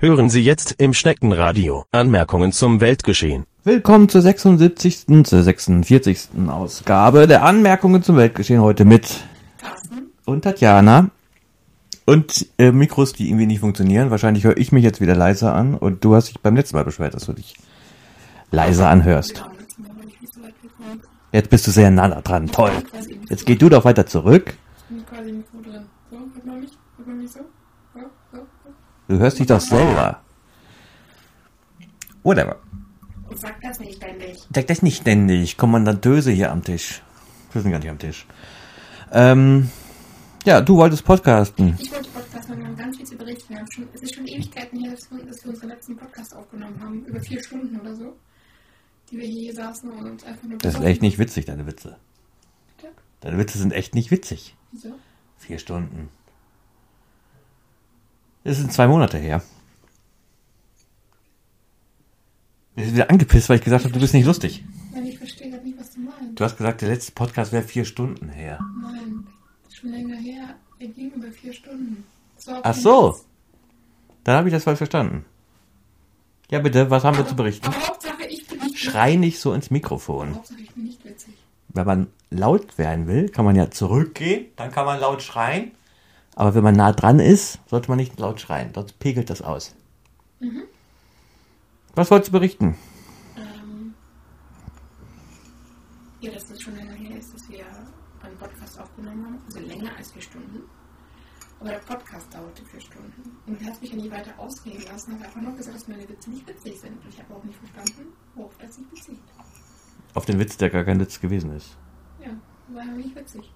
Hören Sie jetzt im Schneckenradio Anmerkungen zum Weltgeschehen. Willkommen zur 76. zur 46. Ausgabe der Anmerkungen zum Weltgeschehen heute mit und Tatjana und äh, Mikros, die irgendwie nicht funktionieren. Wahrscheinlich höre ich mich jetzt wieder leiser an und du hast dich beim letzten Mal beschwert, dass du dich leiser anhörst. Jetzt bist du sehr nah dran, toll. Jetzt geh du doch weiter zurück. quasi im Mikro drin. So, hört man mich? Hört man mich so. Du hörst dich doch selber. Whatever. Und sag das nicht ständig. Sag das nicht ständig. Kommandantöse hier am Tisch. Wir sind gar nicht am Tisch. Ähm, ja, du wolltest podcasten. Ich wollte Podcast machen, wir haben ganz viel zu berichten. Wir haben schon, es ist schon Ewigkeiten her, dass wir, dass wir unseren letzten Podcast aufgenommen haben. Über vier Stunden oder so. Die wir hier saßen und uns einfach nur... Das ist echt nicht witzig, deine Witze. Bitte? Deine Witze sind echt nicht witzig. Wieso? Vier Stunden. Das sind zwei Monate her. Wir sind wieder angepisst, weil ich gesagt habe, du bist nicht lustig. Nein, ich verstehe gerade nicht, was du meinst. Du hast gesagt, der letzte Podcast wäre vier Stunden her. Nein, schon länger her. Er ging über vier Stunden. Ach so. Dann habe ich das falsch verstanden. Ja, bitte, was haben wir zu berichten? Aber Hauptsache, ich bin nicht Schrei nicht so ins Mikrofon. Hauptsache, ich bin nicht witzig. Wenn man laut werden will, kann man ja zurückgehen, dann kann man laut schreien. Aber wenn man nah dran ist, sollte man nicht laut schreien, sonst pegelt das aus. Was wolltest du berichten? Ähm, ja, dass das schon länger her ist, dass wir einen Podcast aufgenommen haben, also länger als vier Stunden. Aber der Podcast dauerte vier Stunden. Und er hat mich ja nie weiter ausreden lassen, hat einfach nur gesagt, dass meine Witze nicht witzig sind. Und ich habe auch nicht verstanden, worauf das sich bezieht. Auf den Witz, der gar kein Witz gewesen ist. Ja, war ja nicht witzig.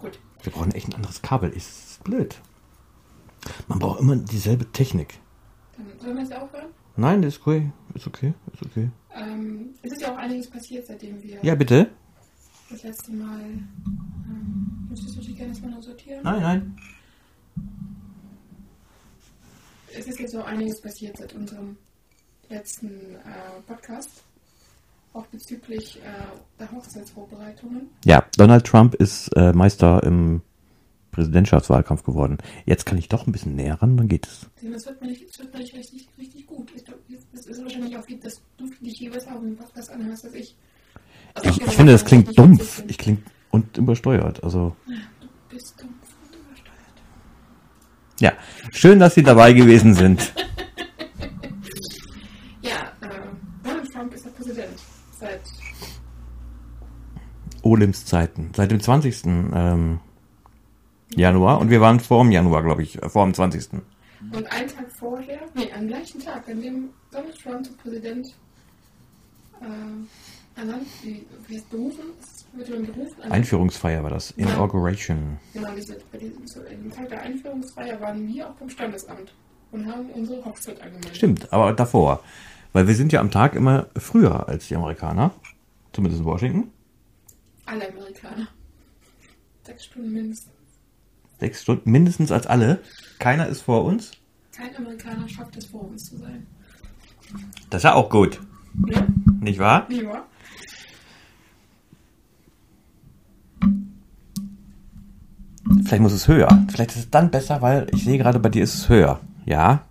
Gut, Wir brauchen echt ein anderes Kabel. Ist blöd. Man braucht immer dieselbe Technik. dann sollen wir jetzt aufhören. Nein, das ist okay. Ist okay. Ist okay. Ähm, es ist ja auch einiges passiert, seitdem wir Ja, bitte? das letzte Mal. Ähm, möchtest du dich gerne erstmal noch sortieren? Nein, nein. Es ist jetzt auch einiges passiert seit unserem letzten äh, Podcast, auch bezüglich äh, der Hochzeitsvorbereitungen. Ja, Donald Trump ist äh, Meister im Präsidentschaftswahlkampf geworden. Jetzt kann ich doch ein bisschen näher ran, dann geht es. Das wird mir nicht, wird mir nicht richtig, richtig gut. Ich glaub, das ist wahrscheinlich auch, dass du dich besser auf dem Podcast anhörst als ich. Also Ich, ich finde, das dass klingt dumpf. Ich klingt und übersteuert. Also Du bist dumpf und übersteuert. ja, schön, dass Sie dabei gewesen sind. Ja, äh, Donald Trump ist der Präsident seit Olims Zeiten. Seit dem 20. Ähm, Januar. Und wir waren vor dem Januar, glaube ich. Vor dem 20. Und einen Tag vorher, nee, am gleichen Tag, an dem Donald Trump zum Präsident äh, ernannt, wie, wie heißt berufen, wird man berufen. Einführungsfeier war das. Inauguration. Genau, diese, so, am Tag der Einführungsfeier waren wir auch beim Standesamt und haben unsere Hochzeit angemeldet. Stimmt, aber davor. Weil wir sind ja am Tag immer früher als die Amerikaner. Zumindest in Washington. Alle Amerikaner. Sechs Stunden mindestens. Sechs Stunden mindestens als alle. Keiner ist vor uns. Kein Amerikaner schafft es, vor uns zu sein. Das ist ja auch gut. Ja, Nicht wahr? war? Vielleicht muss es höher. Vielleicht ist es dann besser, weil ich sehe gerade bei dir ist es höher. Ja.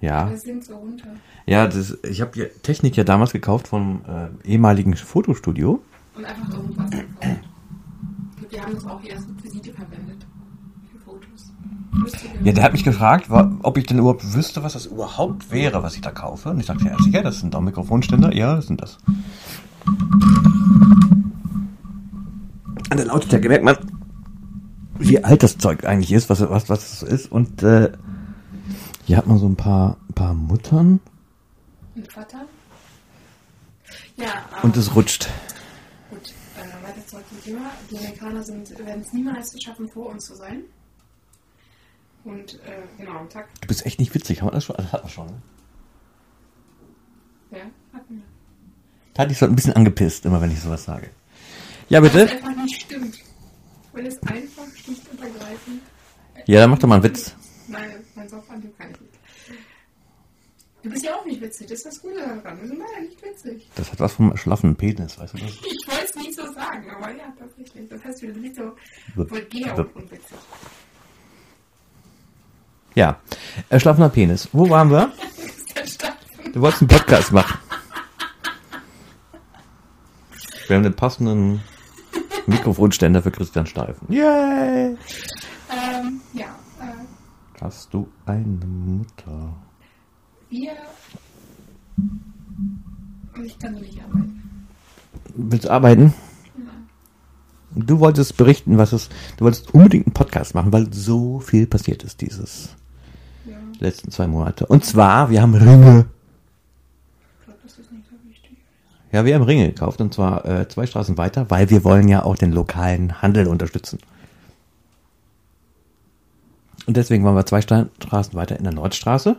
Ja. Wir sind so runter. Ja, das, ich habe ja Technik ja damals gekauft vom äh, ehemaligen Fotostudio. Und einfach irgendwas. Und wir haben das auch hier als Requisite verwendet. Für Fotos. Ja, der hat mich gefragt, ob ich denn überhaupt wüsste, was das überhaupt wäre, was ich da kaufe. Und ich sagte, ja, sicher, das sind doch Mikrofonständer. Ja, das sind das. An der Lautstärke merkt man, wie alt das Zeug eigentlich ist, was, was, was es ist. Und äh, hier hat man so ein paar, paar Muttern Und Vater? Ja, und es rutscht. Zum Thema. Die Amerikaner werden es niemals schaffen, vor uns zu sein. Und äh, genau, am Tag, Du bist echt nicht witzig, haben wir das schon? Das hat man schon. Ne? ja, hatten wir. Da hatte ich so ein bisschen angepisst, immer wenn ich sowas sage. Ja, Weil es bitte? einfach nicht stimmt. Weil es einfach schlicht und ergreifend. Ja, dann mach doch mal einen Witz. Nein, mein nicht. Du bist ja auch nicht witzig, das ist das Gute daran. Wir sind leider nicht witzig. Das hat was vom schlaffen Penis, weißt du das? Ich wollte es nicht so sagen, aber ja, tatsächlich. Das heißt, du bist so Wupp, vulgär wupp. und unwitzig. Ja, erschlaffener Penis. Wo waren wir? Du wolltest einen Podcast machen. Wir haben den passenden Mikrofonständer für Christian Steifen. Yay! Ähm, ja, äh, Hast du eine Mutter? Wir. Ich kann so nicht arbeiten. Willst du arbeiten? Du wolltest berichten, was es. Du wolltest unbedingt einen Podcast machen, weil so viel passiert ist dieses Ja, letzten zwei Monate. Und zwar, wir haben Ringe. ich glaube, das ist nicht so wichtig. Ja, wir haben Ringe gekauft und zwar äh, zwei Straßen weiter, weil wir wollen ja auch den lokalen Handel unterstützen. Und deswegen waren wir zwei Stra Straßen weiter in der Nordstraße.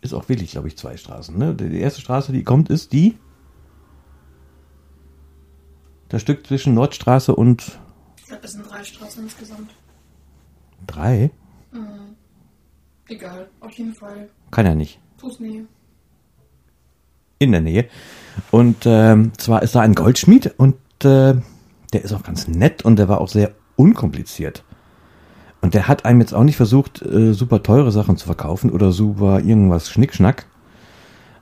Ist auch wirklich, glaube ich, zwei Straßen. Ne? Die erste Straße, die kommt, ist die. Das Stück zwischen Nordstraße und Ich glaube, das sind drei Straßen insgesamt. drei. Egal, auf jeden Fall. Kann ja nicht. Fußnähe. in der Nähe. Und ähm, zwar ist da ein Goldschmied und äh, der ist auch ganz nett und der war auch sehr unkompliziert. Und der hat einem jetzt auch nicht versucht, äh, super teure Sachen zu verkaufen oder super irgendwas Schnickschnack,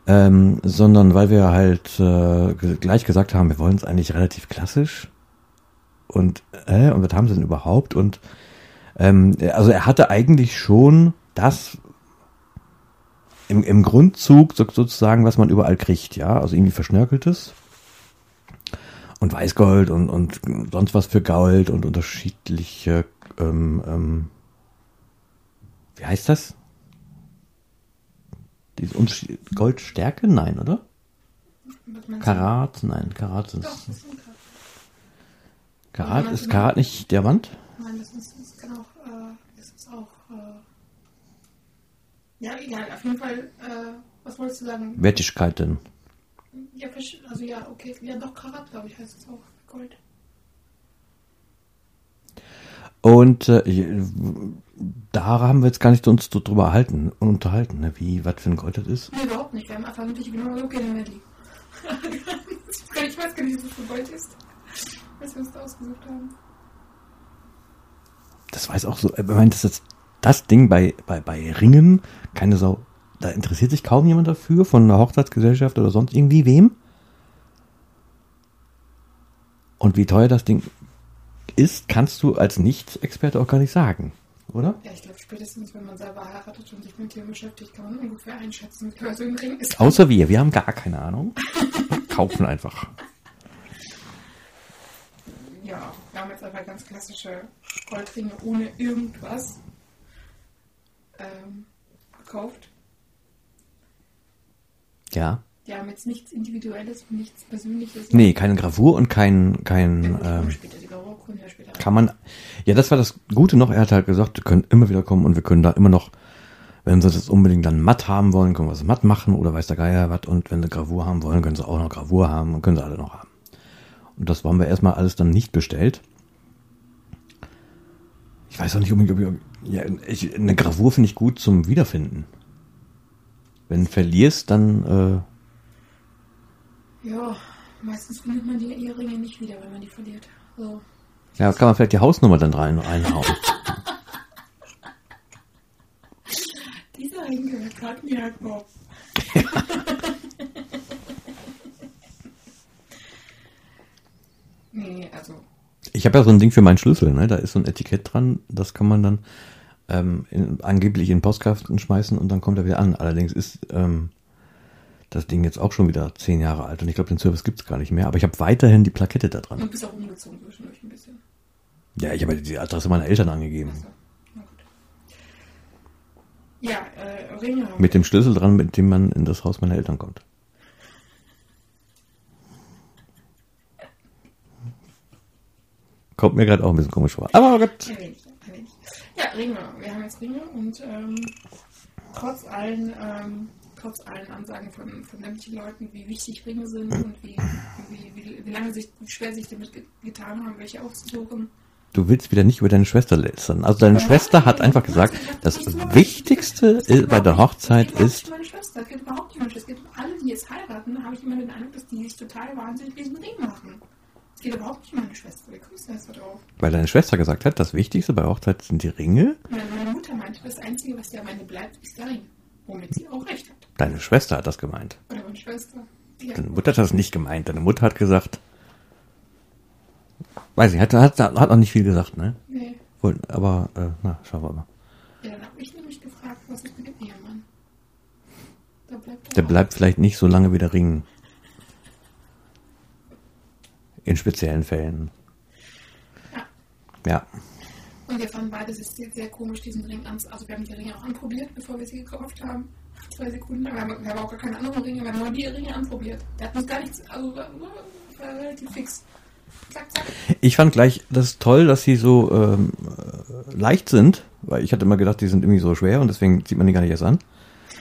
ähm, sondern weil wir halt äh, gleich gesagt haben, wir wollen es eigentlich relativ klassisch. Und, äh, und was haben sie denn überhaupt? Und ähm, also er hatte eigentlich schon das, im, im Grundzug so, sozusagen, was man überall kriegt, ja, also irgendwie verschnörkeltes und Weißgold und, und sonst was für Gold und unterschiedliche, ähm, ähm, wie heißt das? Diese Goldstärke? Nein, oder? Karat? Nein, Karat sind Doch, sind Karat. Ist Karat nicht Diamant? Nein, das ist, das kann auch, äh, das ist auch, äh, ja, egal, auf jeden Fall, äh, was wolltest du sagen? Wertigkeit denn? Ja, also ja, okay, ja doch, Karat, glaube ich, heißt es auch, Gold. Und äh, da haben wir jetzt gar nicht uns so drüber erhalten, unterhalten, ne? wie, was für ein Gold das ist. Nee, überhaupt nicht, wir haben einfach wirklich genau so, okay, dann werden die. ich weiß gar nicht, was das für Gold ist, was wir uns da ausgesucht haben. Das weiß auch so, äh, ich meine, das ist das Ding bei, bei, bei Ringen, keine Sau, da interessiert sich kaum jemand dafür, von einer Hochzeitsgesellschaft oder sonst irgendwie wem. Und wie teuer das Ding ist, kannst du als Nicht-Experte auch gar nicht sagen, oder? Ja, ich glaube, spätestens, wenn man selber heiratet und sich mit Tieren beschäftigt, kann man ungefähr einschätzen, wie teuer so ein Ring ist. Außer wir, wir haben gar keine Ahnung. Kaufen einfach. Ja, wir haben jetzt einfach ganz klassische Goldringe ohne irgendwas ähm, gekauft. Ja. Die haben jetzt nichts Individuelles, nichts Persönliches. Nee, keine Gravur und kein, kein, Ähm, ähm, kann man, ja, das war das Gute noch, er hat halt gesagt, wir können immer wieder kommen und wir können da immer noch, wenn sie das unbedingt dann matt haben wollen, können wir es matt machen oder weiß der Geier was und wenn sie Gravur haben wollen, können sie auch noch Gravur haben und können sie alle noch haben. Und das haben wir erstmal alles dann nicht bestellt. Ich weiß auch nicht unbedingt, ob ich, ja, ich, eine Gravur finde ich gut zum Wiederfinden. Wenn du verlierst, dann, Ja, meistens findet man die Eheringe nicht wieder, wenn man die verliert. So. äh, ja, kann man vielleicht die Hausnummer dann rein, reinhauen. Dieser Ring gehört gerade mir halt Bob. nee, also Ich habe ja so ein Ding für meinen Schlüssel, ne? Da ist so ein Etikett dran, das kann man dann ähm, in, angeblich in den Postkasten schmeißen und dann kommt er wieder an. Allerdings ist ähm, das Ding jetzt auch schon wieder zehn Jahre alt und ich glaube, den Service gibt's gar nicht mehr, aber ich habe weiterhin die Plakette da dran. du bist auch umgezogen zwischendurch ein bisschen. Ja, ich habe die Adresse meiner Eltern angegeben. Ja, äh, Ringe. Mit dem Schlüssel dran, mit dem man in das Haus meiner Eltern kommt. Kommt mir gerade auch ein bisschen komisch vor. Aber gut. Ein wenig, ein wenig. Ja, Ringe. Wir haben jetzt Ringe und ähm, trotz allen, ähm, trotz allen Ansagen von, von sämtlichen Leuten, wie wichtig Ringe sind und wie, wie, wie, wie lange sich, wie schwer sich damit ge- getan haben, welche auszusuchen. Du willst wieder nicht über deine Schwester lästern. Also deine Schwester hat einfach gesagt, das Wichtigste i- bei der Hochzeit Es geht ist, nicht um meine Schwester, es geht überhaupt nicht um meine Schwester. Es um alle, die jetzt heiraten, habe ich immer den Eindruck, dass die sich total wahnsinnig diesen Ring machen. geht überhaupt nicht um meine Schwester. Wie kommst du da jetzt drauf? Weil deine Schwester gesagt hat, das Wichtigste bei Hochzeit sind die Ringe. Meine, meine Mutter meinte, das Einzige, was dir am Ende bleibt, ist der Ring. Womit sie auch recht hat. Deine Schwester hat das gemeint. Oder meine Schwester. Deine Mutter hat das nicht gemeint. Deine Mutter hat gesagt, weiß ich, hat, hat, hat noch nicht viel gesagt, ne? Nee. Wohl, Aber, äh, na, schauen wir mal. Ja, dann habe ich nämlich gefragt, was ist mit dem Ehemann? Da bleibt Der bleibt vielleicht nicht so lange wie der Ring. In speziellen Fällen. Ja. Ja. Und wir fanden beide es sehr, sehr komisch, diesen Ring an. Also wir haben die Ringe auch anprobiert, bevor wir sie gekauft haben. Zwei Sekunden. Wir haben, wir haben auch gar keine anderen Ringe, wir haben nur die Ringe anprobiert. Der hat uns gar nichts, also war, war relativ fix. Zack, zack. Ich fand gleich das ist toll, dass sie so ähm, äh, leicht sind, weil ich hatte immer gedacht, die sind irgendwie so schwer und deswegen zieht man die gar nicht erst an.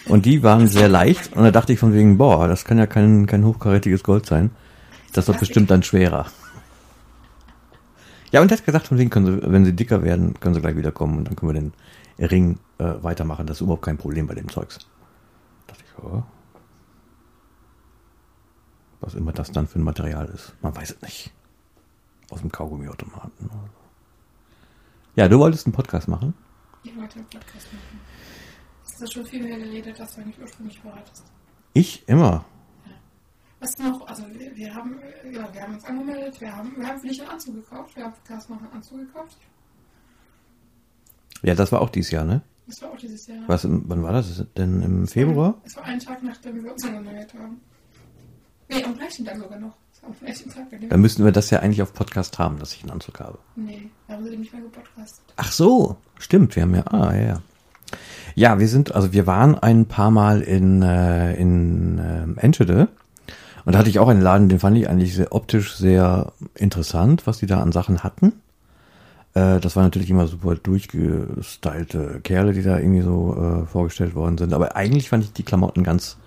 Und die waren sehr leicht und da dachte ich von wegen, boah, das kann ja kein, kein hochkarätiges Gold sein. Das wird bestimmt dann schwerer. Ja, und er hat gesagt, von wegen können sie, wenn sie dicker werden, können sie gleich wiederkommen und dann können wir den Ring äh, weitermachen. Das ist überhaupt kein Problem bei dem Zeugs. Da dachte ich, ja. Was immer das dann für ein Material ist. Man weiß es nicht. Aus dem Kaugummiautomaten. Ja, du wolltest einen Podcast machen? Ich wollte einen Podcast machen. Hast du schon viel mehr geredet, als du eigentlich ursprünglich vorhattest? Ich immer. Was noch? Also wir, wir haben, äh, ja, wir haben uns angemeldet, wir haben, wir haben für dich einen Anzug gekauft, wir haben für Carsten noch einen Anzug gekauft. Ja, das war auch dieses Jahr, ne? Das war auch dieses Jahr. Was, wann war das denn? Im Februar? Es war ein Tag, nachdem wir uns angemeldet haben. Nee, am gleichen Tag sogar noch. Das am gleichen Tag. Dann müssten wir das ja eigentlich auf Podcast haben, dass ich einen Anzug habe. Nee, da haben sie nicht mehr gepodcastet. Ach so, stimmt, wir haben ja, ah, ja, ja. Ja, wir sind, also wir waren ein paar Mal in, äh, in ähm, Enschede und da hatte ich auch einen Laden, den fand ich eigentlich sehr optisch sehr interessant, was die da an Sachen hatten. Äh, das waren natürlich immer super durchgestylte Kerle, die da irgendwie so äh, vorgestellt worden sind. Aber eigentlich fand ich die Klamotten ganz,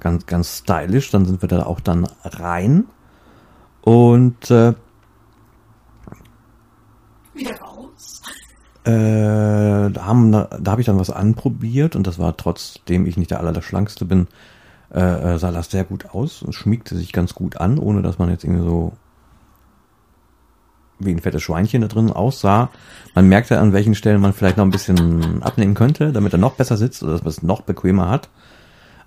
ganz, ganz stylisch. Dann sind wir da auch dann rein und äh, Wieder raus. Äh, da haben, da habe ich dann was anprobiert und das war trotzdem ich nicht der allerschlankste bin, äh, äh, sah das sehr gut aus und schmiegte sich ganz gut an, ohne dass man jetzt irgendwie so wie ein fettes Schweinchen da drin aussah. Man merkte, an welchen Stellen man vielleicht noch ein bisschen abnehmen könnte, damit er noch besser sitzt oder dass man es noch bequemer hat.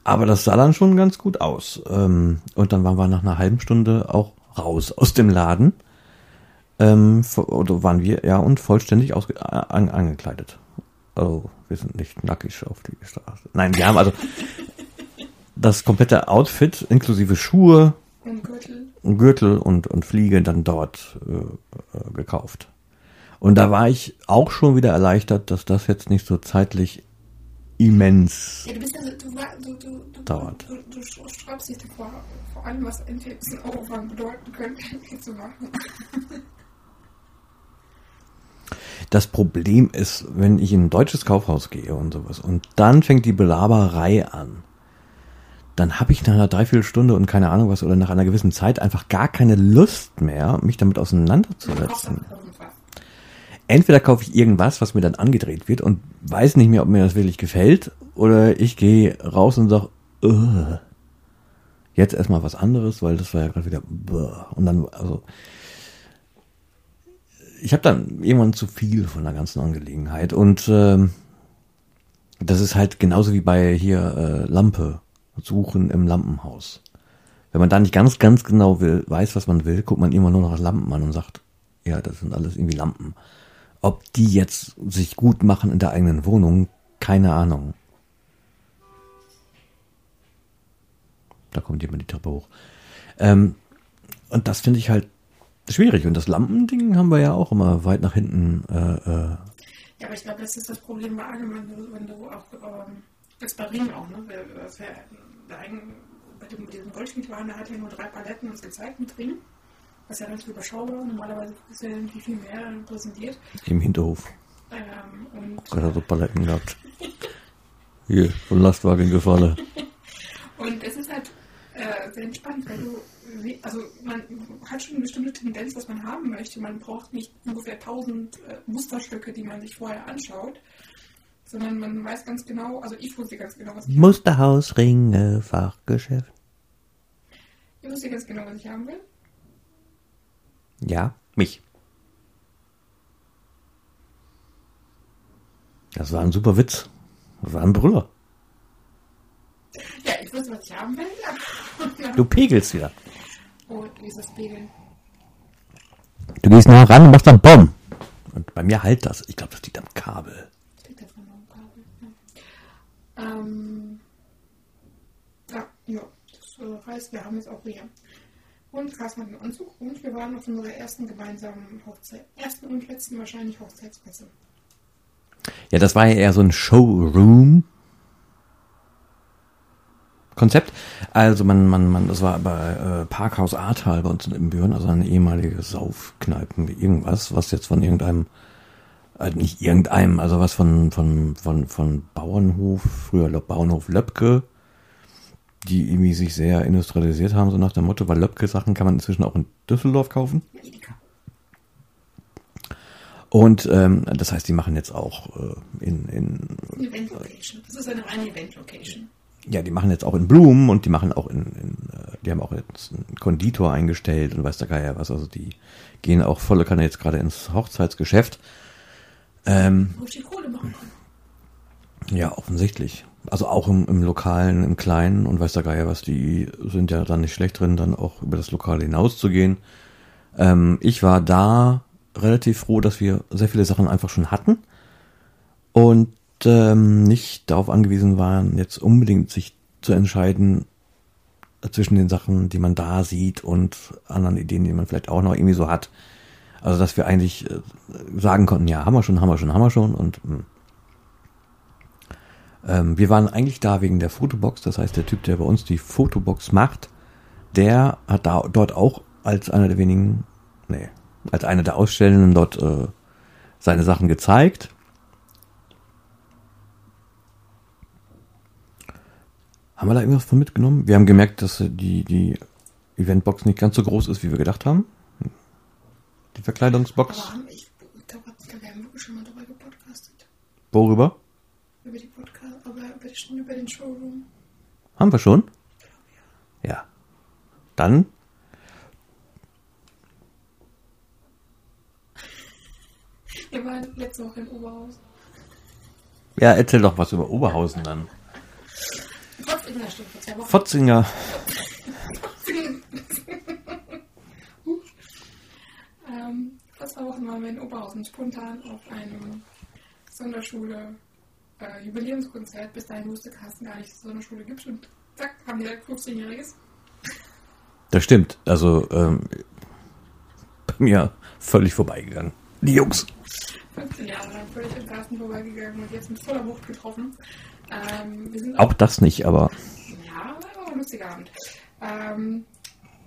Aber das sah dann schon ganz gut aus. Ähm, und dann waren wir nach einer halben Stunde auch raus aus dem Laden. Ähm, oder waren wir, ja, und vollständig an, angekleidet. Also, wir sind nicht nackig auf die Straße. Nein, wir haben also das komplette Outfit inklusive Schuhe, Und Gürtel. Gürtel und, und Fliege dann dort äh, äh, gekauft. Und da war ich auch schon wieder erleichtert, dass das jetzt nicht so zeitlich immens. Ja, du du, du, du, Dauert. du, du sträubst dich davor, vor allem was ein Aufwand bedeuten könnte, zu machen. Das Problem ist, wenn ich in ein deutsches Kaufhaus gehe und sowas und dann fängt die Belaberei an, dann habe ich nach einer Dreiviertelstunde und keine Ahnung was oder nach einer gewissen Zeit einfach gar keine Lust mehr, mich damit auseinanderzusetzen. Entweder kaufe ich irgendwas, was mir dann angedreht wird und weiß nicht mehr, ob mir das wirklich gefällt, oder ich gehe raus und sage, "Ugh, jetzt erstmal was anderes, weil das war ja gerade wieder "Buh." und dann also ich habe dann irgendwann zu viel von der ganzen Angelegenheit und ähm, das ist halt genauso wie bei hier äh, Lampe suchen im Lampenhaus. Wenn man da nicht ganz, ganz genau will, weiß, was man will, guckt man immer nur nach Lampen an und sagt, ja, das sind alles irgendwie Lampen. Ob die jetzt sich gut machen in der eigenen Wohnung, keine Ahnung. Da kommt jemand die Treppe hoch. Ähm, und das finde ich halt schwierig. Und das Lampending haben wir ja auch immer weit nach hinten. Äh, äh, Ja, aber ich glaube, das ist das Problem bei allem, wenn du, auch, ähm, jetzt bei Ringen auch, ne? Wer, wer, bei dem, diesem Goldschmied waren, der hat ja nur drei Paletten uns gezeigt mit Ringen. Was ja relativ überschaubar, normalerweise ist ja irgendwie viel mehr präsentiert. Im Hinterhof. Ähm, und, Gott hat so Paletten gehabt. Hier, vom Lastwagen gefallen. und es ist halt äh, sehr entspannt, weil du, also man hat schon eine bestimmte Tendenz, was man haben möchte. Man braucht nicht ungefähr 1000 äh, Musterstücke, die man sich vorher anschaut, sondern man weiß ganz genau, also ich wusste ganz genau, was ich Musterhaus, Ringe, Fachgeschäft. Ich wusste ganz genau, was ich haben will. Ja, mich. Das war ein super Witz. Das war ein Brüller. Ja, ich wusste, was ich haben will. Du pegelst wieder. Oh, wie ist das Pegeln? Du gehst nah ran und machst dann Bomb. Und bei mir halt das. Ich glaube, das liegt am Kabel. Liegt das noch am Kabel? Ja. Ähm, ja, ja, das äh, heißt, wir haben jetzt auch hier. Und Carsten hat einen Anzug und wir waren auf unserer ersten gemeinsamen Hochzeit. Ersten und letzten wahrscheinlich Hochzeitsmesse. Ja, das war ja eher so ein Showroom. Konzept. Also man, man, man, das war bei äh, Parkhaus Ahrtal bei uns in Büren, also eine ehemalige Saufkneipen irgendwas, was jetzt von irgendeinem, äh, nicht irgendeinem, also was von, von, von, von Bauernhof, früher Bauernhof Löbke, die irgendwie sich sehr industrialisiert haben, so nach dem Motto, weil Löbke-Sachen kann man inzwischen auch in Düsseldorf kaufen. Und ähm, das heißt, die machen jetzt auch äh, in, in Event Location. Das ist eine reine Event Location. ja, die machen jetzt auch in Blumen und die machen auch in, in äh, die haben auch jetzt einen Konditor eingestellt und weiß der Geier was. Also die gehen auch volle Kanne jetzt gerade ins Hochzeitsgeschäft. Ähm, die Kohle machen ja, offensichtlich. Also auch im, im Lokalen, im Kleinen und weiß der Geier was, die sind ja dann nicht schlecht drin, dann auch über das Lokale hinauszugehen. Ähm, ich war da relativ froh, dass wir sehr viele Sachen einfach schon hatten und ähm, nicht darauf angewiesen waren, jetzt unbedingt sich zu entscheiden zwischen den Sachen, die man da sieht und anderen Ideen, die man vielleicht auch noch irgendwie so hat. Also dass wir eigentlich äh, sagen konnten, ja, haben wir schon, haben wir schon, haben wir schon und mh. ähm, wir waren eigentlich da wegen der Fotobox, das heißt der Typ, der bei uns die Fotobox macht, der hat da dort auch als einer der wenigen, nee, als einer der Ausstellenden dort äh, seine Sachen gezeigt. Haben wir da irgendwas von mitgenommen? Wir haben gemerkt, dass die, die Eventbox nicht ganz so groß ist, wie wir gedacht haben. Die Verkleidungsbox. Aber haben, ich, glaube, wir haben wirklich schon mal darüber gepodcastet. Worüber? Über die Podcast, aber über, die, über den Showroom. Haben wir schon? Ja. Dann Wir waren letzte Woche in Oberhausen. Ja, erzähl doch was über Oberhausen dann. Trotz in der Stunde vor zwei Wochen. Fotzinger. Wochen waren wir in Oberhausen spontan auf einem Sonderschule äh, Jubiläumskonzert. Bis dahin wusste Carsten gar nicht, dass es so eine Schule gibt. Und zack, haben direkt 15-Jähriges. Das stimmt. Also, ähm, bei mir völlig vorbeigegangen. Die Jungs. 15 Jahre lang völlig an Carsten vorbeigegangen und jetzt mit voller Wucht getroffen. Ähm, wir sind Auch das nicht, aber Ja, war aber ein lustiger Abend. Ähm,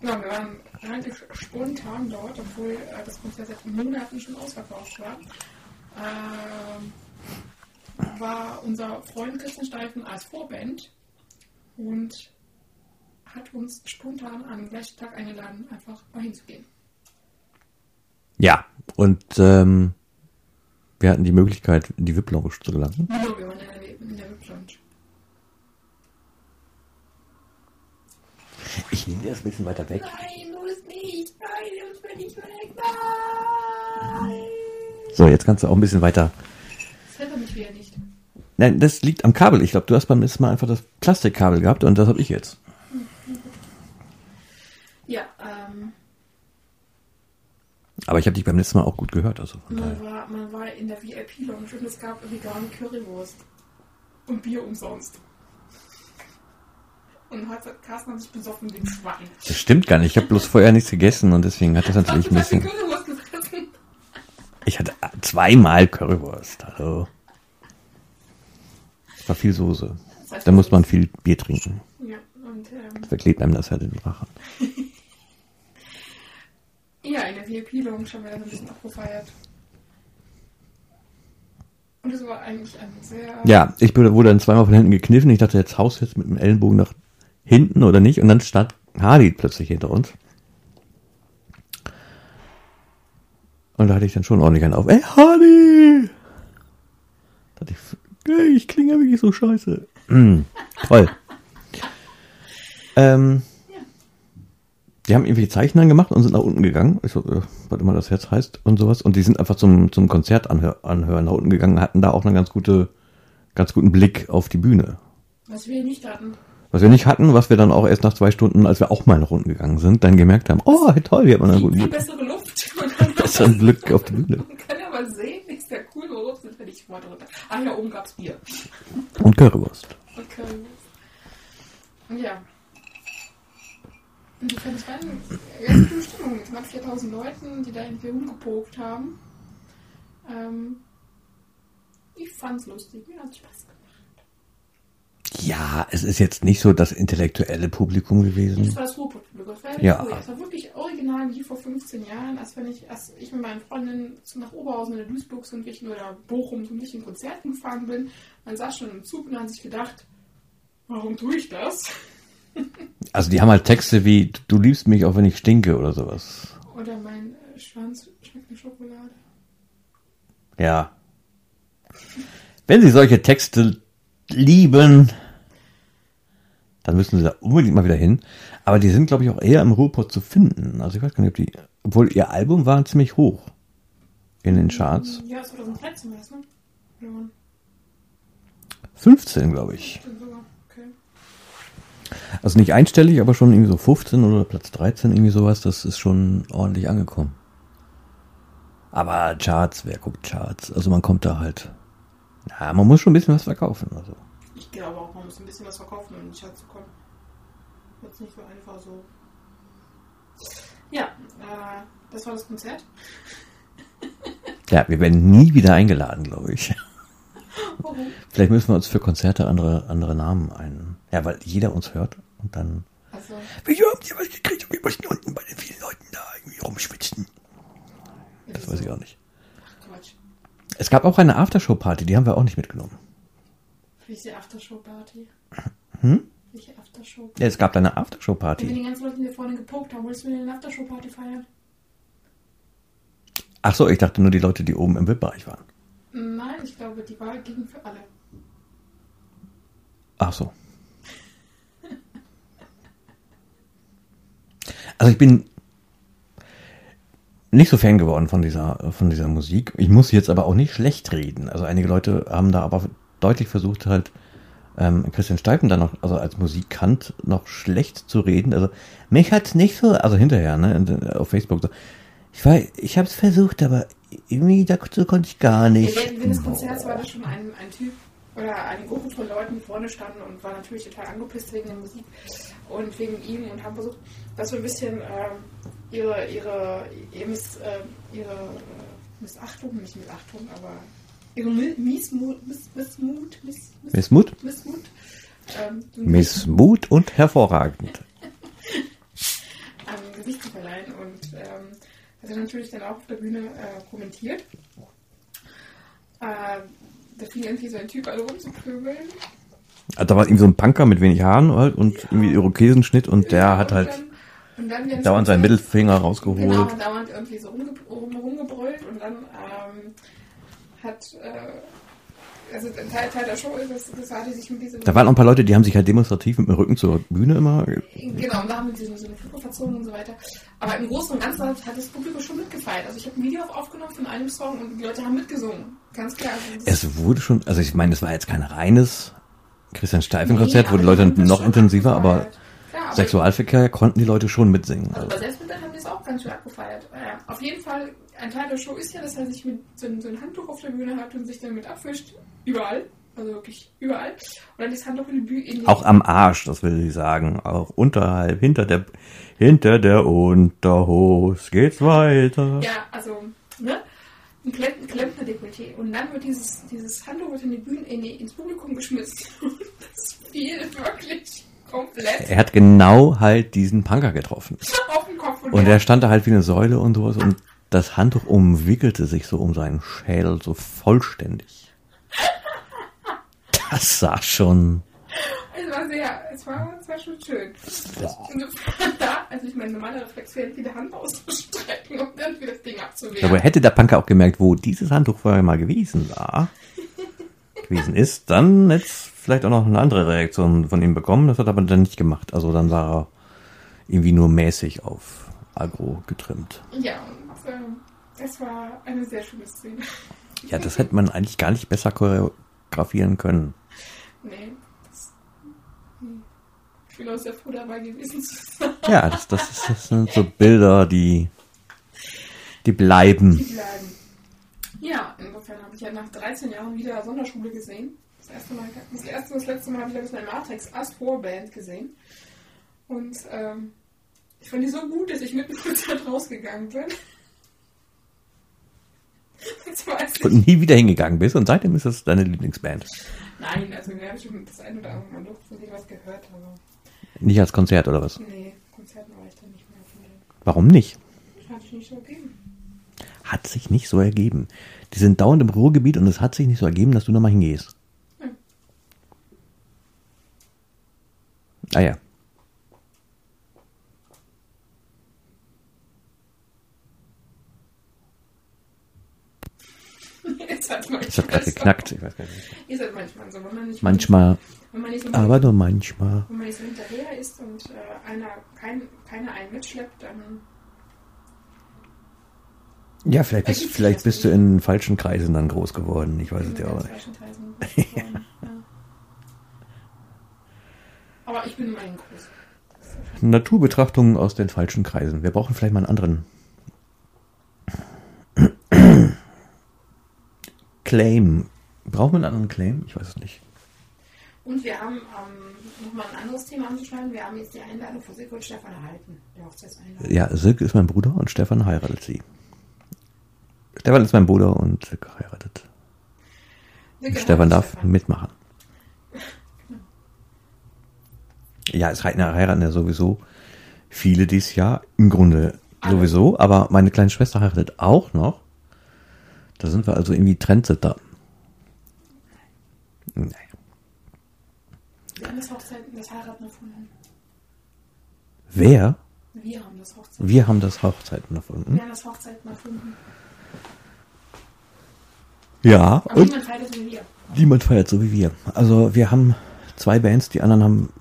ja, wir waren relativ spontan dort, obwohl äh, das Konzert seit Monaten schon ausverkauft war. Ähm, war unser Freund Christian Steifen als Vorband und hat uns spontan am gleichen Tag eingeladen, einfach mal hinzugehen. ja. Und ähm, wir hatten die Möglichkeit, in die VIP-Lounge zu gelangen. Genau, wir waren in der, in der VIP-Lounge. Ich nehme dir das ein bisschen weiter weg. Nein, muss nicht, nein, muss mir nicht weg, nein! So, jetzt kannst du auch ein bisschen weiter. Das hört man mich wieder nicht. Nein, das liegt am Kabel. Ich glaube, du hast beim letzten Mal einfach das Plastikkabel gehabt und das habe ich jetzt. Ja, ähm, Aber ich habe dich beim letzten Mal auch gut gehört. Also. Man war, man war in der VIP-Lounge und es gab vegane Currywurst. Und Bier umsonst. Und hat Carsten hat sich besoffen wie ein Schwein. Das stimmt gar nicht. Ich habe bloß vorher nichts gegessen und deswegen hat das natürlich ein bisschen. Currywurst gefressen? Ich hatte zweimal Currywurst. Hallo. Es war viel Soße. Das heißt, Da muss man viel Bier trinken. Ja, und ähm, Verklebt einem das halt in den Rachen. ja, in der VIP-Lounge haben wir das ein bisschen abgefeiert. Und es war eigentlich ein sehr... Ja, ich wurde dann zweimal von hinten gekniffen. Ich dachte, jetzt haust du jetzt mit dem Ellenbogen nach hinten oder nicht. Und dann stand Hardy plötzlich hinter uns. Und da hatte ich dann schon ordentlich einen auf. Ey, Hardy! Da ich, ey, ich klinge ja wirklich so scheiße. Mm, toll. ähm, die haben irgendwie Zeichner gemacht und sind nach unten gegangen. Ich so, äh, was immer das jetzt heißt und sowas. Und die sind einfach zum, zum Konzert anhör, anhören nach unten gegangen, hatten da auch einen ganz gute, ganz guten Blick auf die Bühne. Was wir nicht hatten. Was wir nicht hatten, was wir dann auch erst nach zwei Stunden, als wir auch mal nach unten gegangen sind, dann gemerkt haben, oh, toll, hier hat man einen guten Blick. bessere Luft. Besseren Blick auf die Bühne. man kann aber sehen, ist der cool, worum sind wir nicht weiter runter. Ah, hier oben gab's Bier. Und Currywurst. Okay. Ja. Und ich fand, es war eine ganz gute Stimmung mit knapp 4000 Leuten, die da irgendwie rumgepokt haben. Ähm, ich fand's lustig, mir hat Spaß gemacht. Ja, es ist jetzt nicht so das intellektuelle Publikum Das gewesen. war das Ruhrpott-Publikum. Das war Ja. cool. Das war wirklich original wie vor 15 Jahren, als wenn ich, als ich mit meinen Freundinnen nach Oberhausen oder Duisburg so ein bisschen oder Bochum so ein bisschen Konzerten gefahren bin. Man saß schon im Zug und hat sich gedacht, warum tue ich das? Also die haben halt Texte wie, du liebst mich auch wenn ich stinke oder sowas. Oder mein äh, Schwanz schmeckt nach Schokolade. Ja. Wenn Sie solche Texte lieben, dann müssen Sie da unbedingt mal wieder hin. Aber die sind, glaube ich, auch eher im Ruhrpott zu finden. Also ich weiß gar nicht, ob die, obwohl ihr Album war ziemlich hoch in den Charts. Ja, 2013 war das, ne? Ja, 15, glaube ich. Also nicht einstellig, aber schon irgendwie so 15 oder Platz 13, irgendwie sowas. Das ist schon ordentlich angekommen. Aber Charts, wer guckt Charts? Also man kommt da halt. Ja, man muss schon ein bisschen was verkaufen. Also. Ich glaube auch, muss ein bisschen was verkaufen, um in die Stadt zu kommen. Jetzt nicht so einfach so. Ja, äh, das war das Konzert. Ja, wir werden nie wieder eingeladen, glaube ich. Warum? Vielleicht müssen wir uns für Konzerte andere, andere Namen ein. Ja, weil jeder uns hört und dann. Also, Wieso habt ihr was gekriegt? Wir mussten unten bei den vielen Leuten da irgendwie rumschwitzen. Das weiß ich auch nicht. Ach Quatsch. Es gab auch eine Aftershow-Party, die haben wir auch nicht mitgenommen. Welche Aftershow-Party? Hm? Welche Aftershow? Ja, es gab da eine Aftershow-Party. den ganzen Leuten, die wir vorhin gepokt haben, wolltest du mit eine Aftershow-Party feiern? Ach so, ich dachte nur die Leute, die oben im VIP-Bereich waren. Nein, ich glaube, die Wahl ging für alle. Ach so. Also ich bin nicht so Fan geworden von dieser, von dieser Musik. Ich muss jetzt aber auch nicht schlecht reden. Also einige Leute haben da aber deutlich versucht halt, ähm, Christian Steifen da noch, also als Musikant noch schlecht zu reden. Also mich hat's nicht so, also hinterher, ne, auf Facebook so. Ich war, ich hab's versucht, aber irgendwie dazu konnte ich gar nicht. Während des Konzerts war da schon ein, ein Typ oder eine Gruppe von Leuten, die vorne standen und war natürlich total angepisst wegen der Musik und wegen ihm und haben versucht, das so ein bisschen ähm, ihre, ihre, ihr Miss, äh, ihre äh, Missachtung, nicht Missachtung, aber ihre Mi- Missmut, Miss, Missmut, Miss, Miss, Missmut? Missmut, ähm, Missmut und hervorragend. an Gesicht zu verleihen und ähm, hat er natürlich dann auch auf der Bühne äh, kommentiert. Äh, da fing irgendwie so ein Typ an rumzupöbeln. Also da war irgendwie so ein Punker mit wenig Haaren halt und irgendwie Irokesenschnitt und der hat und halt dann, und dann dauernd seinen Mittelfinger Genau, rausgeholt. und dauernd irgendwie so rumge rum, rumgebrüllt und dann ähm, hat, äh, also ein Teil, Teil der Show ist, dass, dass er sich mit diesem, Da waren auch ein paar Leute, die haben sich halt demonstrativ mit dem Rücken zur Bühne immer. genau, und da haben wir diesen, so eine Fluppe verzogen und so weiter. Aber im Großen und Ganzen hat, das Publikum schon mitgefeiert. Also ich habe ein Video aufgenommen von einem Song und die Leute haben mitgesungen. Ganz klar. Also das- Es wurde schon, also ich meine, es war jetzt kein reines Christian Steifen-Konzert, Nee, wo die Leute das noch intensiver, aber. Klar, aber Sexualverkehr konnten die Leute schon mitsingen. Also Also. auch ganz schön abgefeiert. Äh, auf jeden Fall, ein Teil der Show ist ja, dass er sich mit so, ein- so ein Handtuch auf der Bühne hat und sich damit abwischt. Überall. Also wirklich überall. Und dann das Handtuch in die Bühne. Auch am Arsch, das will ich sagen. Auch unterhalb, hinter der, hinter der Unterhose geht's weiter. Ja, also, ne? Ein Klempner, Klempner-Dekolleté. Und dann wird dieses, dieses Handtuch wird in die Bühne, in die, ins Publikum geschmissen. Und das fiel wirklich komplett Er hat genau halt diesen Punker getroffen. auf den Kopf. Und er stand da halt wie eine Säule und sowas und das Handtuch umwickelte sich so um seinen Schädel so vollständig. Das sah schon. Es war sehr, es war, es war schon schön. Und da, also ich meine, normaler Reflex wäre, die Hand auszustrecken und dann wieder das Ding abzuwehren. Aber hätte der Punker auch gemerkt, wo dieses Handtuch vorher mal gewesen war, gewesen ist, dann es vielleicht auch noch eine andere Reaktion von ihm bekommen. Das hat er aber dann nicht gemacht. Also dann war er irgendwie nur mäßig auf Agro getrimmt. Ja, und äh, das war eine sehr schöne Szene. Ja, das hätte man eigentlich gar nicht besser choreografieren können. Nee, das, ich bin auch sehr froh dabei gewesen zu sein. Ja, das, das, das sind so Bilder, die, die bleiben. Die bleiben. Ja, insofern habe ich ja nach 13 Jahren wieder Sonderschule gesehen. Das erste Mal, das erste das letzte Mal habe ich ja bis meine Matrix Astro Band gesehen. Und ähm, ich fand die so gut, dass ich mit dem Konzert rausgegangen bin. Ich. Und nie wieder hingegangen bist und seitdem ist das deine Lieblingsband. Nein, also wir haben schon das ein oder andere Mal Luft von denen was gehört, aber Nicht als Konzert oder was? nee, Konzerten war ich dann nicht mehr von denen. Warum nicht? Hat sich nicht so gegeben. Hat sich nicht so ergeben. Die sind dauernd im Ruhrgebiet und es hat sich nicht so ergeben, dass du nochmal hingehst. Ah ja. Manchmal Es hat gerade so. geknackt. Ich weiß gar nicht. Manchmal so, wenn man nicht, Manchmal, nicht so, aber nur manchmal. wenn man nicht so hinterher ist und äh, einer, kein, keiner einen mitschleppt, dann Ja, vielleicht bist, vielleicht bist du in falschen Kreisen dann groß geworden. Ich weiß es ja auch nicht. falschen Kreisen. Aber ich bin immer ein Groß. Naturbetrachtungen aus den falschen Kreisen. Wir brauchen vielleicht mal einen anderen Claim. Brauchen wir einen anderen Claim? Ich weiß es nicht. Und wir haben ähm, nochmal ein anderes Thema anzuschneiden. Wir haben jetzt die Einladung von Silke und Stefan erhalten. Hochzeitseinladung. Ja, Silke ist mein Bruder und Stefan heiratet sie. Stefan ist mein Bruder und Silke heiratet. Silke Stefan darf mitmachen. Ja, es heiraten ja sowieso viele dieses Jahr. Im Grunde sowieso. Aber meine kleine Schwester heiratet auch noch. Da sind wir also irgendwie Trendsetter. Naja. Wir haben das Hochzeiten, das Heiraten erfunden. Wer? Wir haben das Hochzeiten. Wir haben das Hochzeiten erfunden. Wir haben das Hochzeiten erfunden. Ja, Aber und niemand feiert es wie wir. niemand feiert so wie wir. Also wir haben zwei Bands, die anderen haben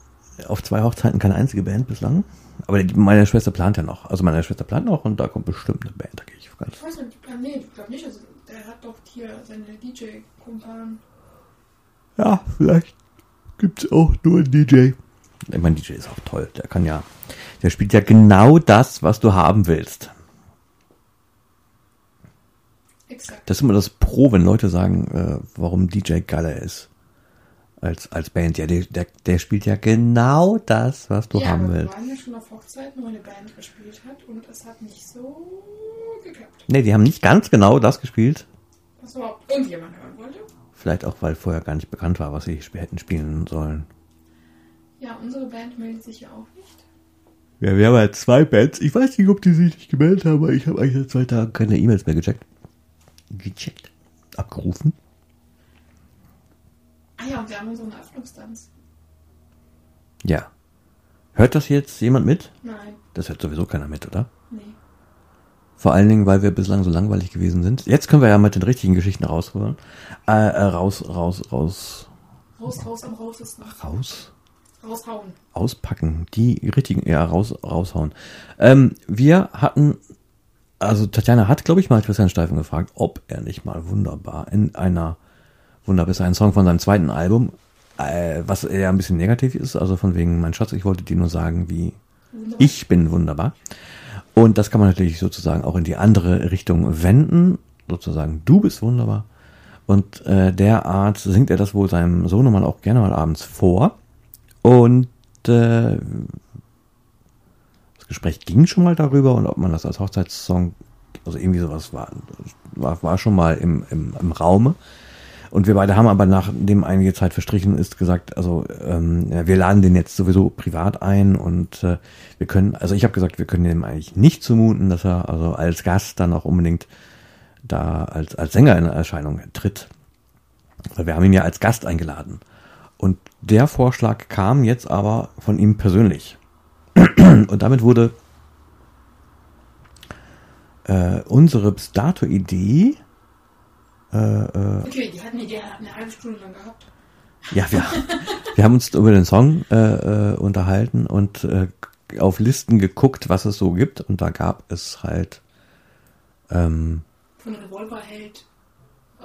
auf zwei Hochzeiten keine einzige Band bislang. Aber die, meine Schwester plant ja noch. Also meine Schwester plant noch und da kommt bestimmt eine Band, da gehe ich ganz. Ich weiß nicht, ah, nee, ich glaube nicht. Also, der hat doch hier seine DJ-Kumpan. Ja, vielleicht gibt's auch nur einen DJ. Ich meine, DJ ist auch toll. Der kann ja, der spielt ja genau das, was du haben willst. Exakt. Das ist immer das Pro, wenn Leute sagen, äh, warum DJ geiler ist als, als Band. Ja, der, der, der spielt ja genau das, was du ja, haben aber wir willst. waren ja schon auf Hochzeiten, wo eine Band gespielt hat und es hat nicht so geklappt. Nee, die haben nicht ganz genau das gespielt. Was überhaupt irgendjemand hören wollte. Vielleicht auch, weil vorher gar nicht bekannt war, was sie hätten spielen sollen. Ja, unsere Band meldet sich ja auch nicht. Ja, wir haben halt zwei Bands. Ich weiß nicht, ob die sich nicht gemeldet haben, aber ich habe eigentlich seit zwei Tagen keine E-Mails mehr gecheckt. Gecheckt. Abgerufen. Ah ja, und wir haben unseren Eröffnungstanz. Ja. Hört das jetzt jemand mit? Nein, Das hört sowieso keiner mit, oder? nee. Vor allen Dingen, weil wir bislang so langweilig gewesen sind. Jetzt können wir ja mit den richtigen Geschichten rausholen. Äh, äh raus, raus, raus, Raus, raus am rausesten. raus, Raushauen. auspacken. Die richtigen, ja, raus, raushauen. Ähm, wir hatten, also Tatjana hat, glaube ich, mal Christian Steifen gefragt, ob er nicht mal wunderbar in einer, wunderbar ist ein Song von seinem zweiten Album, äh, was eher ein bisschen negativ ist, also von wegen, mein Schatz, ich wollte dir nur sagen, wie Wunderbar. ich bin wunderbar. Und das kann man natürlich sozusagen auch in die andere Richtung wenden. Sozusagen, du bist wunderbar. Und äh, derart singt er das wohl seinem Sohnemann auch gerne mal abends vor. Und äh, das Gespräch ging schon mal darüber und ob man das als Hochzeitssong, also irgendwie sowas war, war, war schon mal im, im, im Raume. Und wir beide haben aber nachdem einige Zeit verstrichen ist gesagt, also ähm, ja, wir laden den jetzt sowieso privat ein und äh, wir können, also ich habe gesagt, wir können dem eigentlich nicht zumuten, dass er also als Gast dann auch unbedingt da als, als Sänger in Erscheinung tritt. Weil wir haben ihn ja als Gast eingeladen. Und der Vorschlag kam jetzt aber von ihm persönlich. Und damit wurde äh, unsere bis dato Idee äh, äh, Okay, die hatten die eine halbe Stunde lang gehabt. ja, wir, wir haben uns über den Song äh, äh, unterhalten und äh, auf Listen geguckt, was es so gibt und da gab es halt ähm, Von Revolverheld. Äh,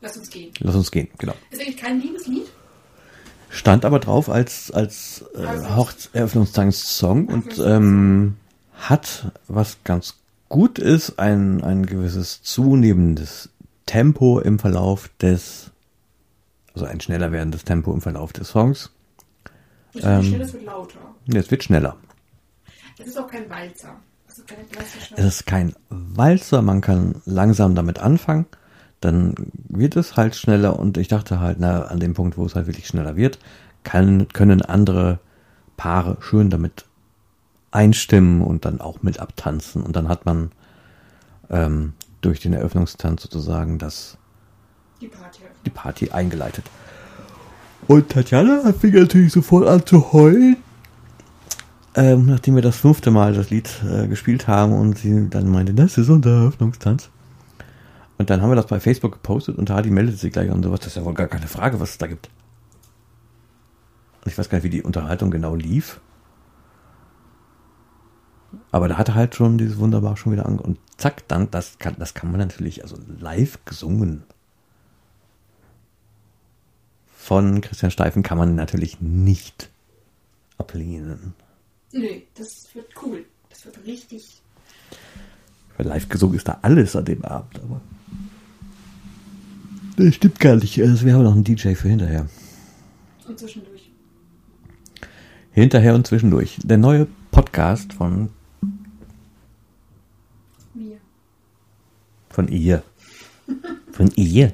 lass uns gehen. Lass uns gehen, genau. Ist eigentlich kein Liebeslied? Stand aber drauf als, als äh, Also- Hochzeitseröffnungstagssong und ähm, hat, was ganz gut ist, ein, ein gewisses zunehmendes Tempo im Verlauf des, also ein schneller werdendes Tempo im Verlauf des Songs. Ähm. wird schnell, das wird lauter. Es wird schneller. Es ist auch kein Walzer. Keine klassische. Es ist kein Walzer, man kann langsam damit anfangen, dann wird es halt schneller und ich dachte halt, na, an dem Punkt, wo es halt wirklich schneller wird, kann, können andere Paare schön damit einstimmen und dann auch mit abtanzen und dann hat man ähm, durch den Eröffnungstanz sozusagen das, die Party. die Party eingeleitet. Und Tatjana fing natürlich sofort an zu heulen. Ähm, nachdem wir das fünfte Mal das Lied äh, gespielt haben und sie dann meinte, das ist unser Eröffnungstanz. Und dann haben wir das bei Facebook gepostet und Hardy meldete sich gleich und sowas. Das ist ja wohl gar keine Frage, was es da gibt. Und ich weiß gar nicht, wie die Unterhaltung genau lief. Aber da hatte halt schon dieses wunderbar schon wieder an und zack, dann, das kann, das kann man natürlich, also live gesungen von Christian Steifen kann man natürlich nicht ablehnen. Nee, das wird cool. Das wird richtig. Weil live gesungen ist da alles an dem Abend, aber. Das stimmt gar nicht. Also wir haben noch einen DJ für hinterher. Und zwischendurch. Hinterher und zwischendurch. Der neue Podcast von, Mir. Von ihr. Von ihr.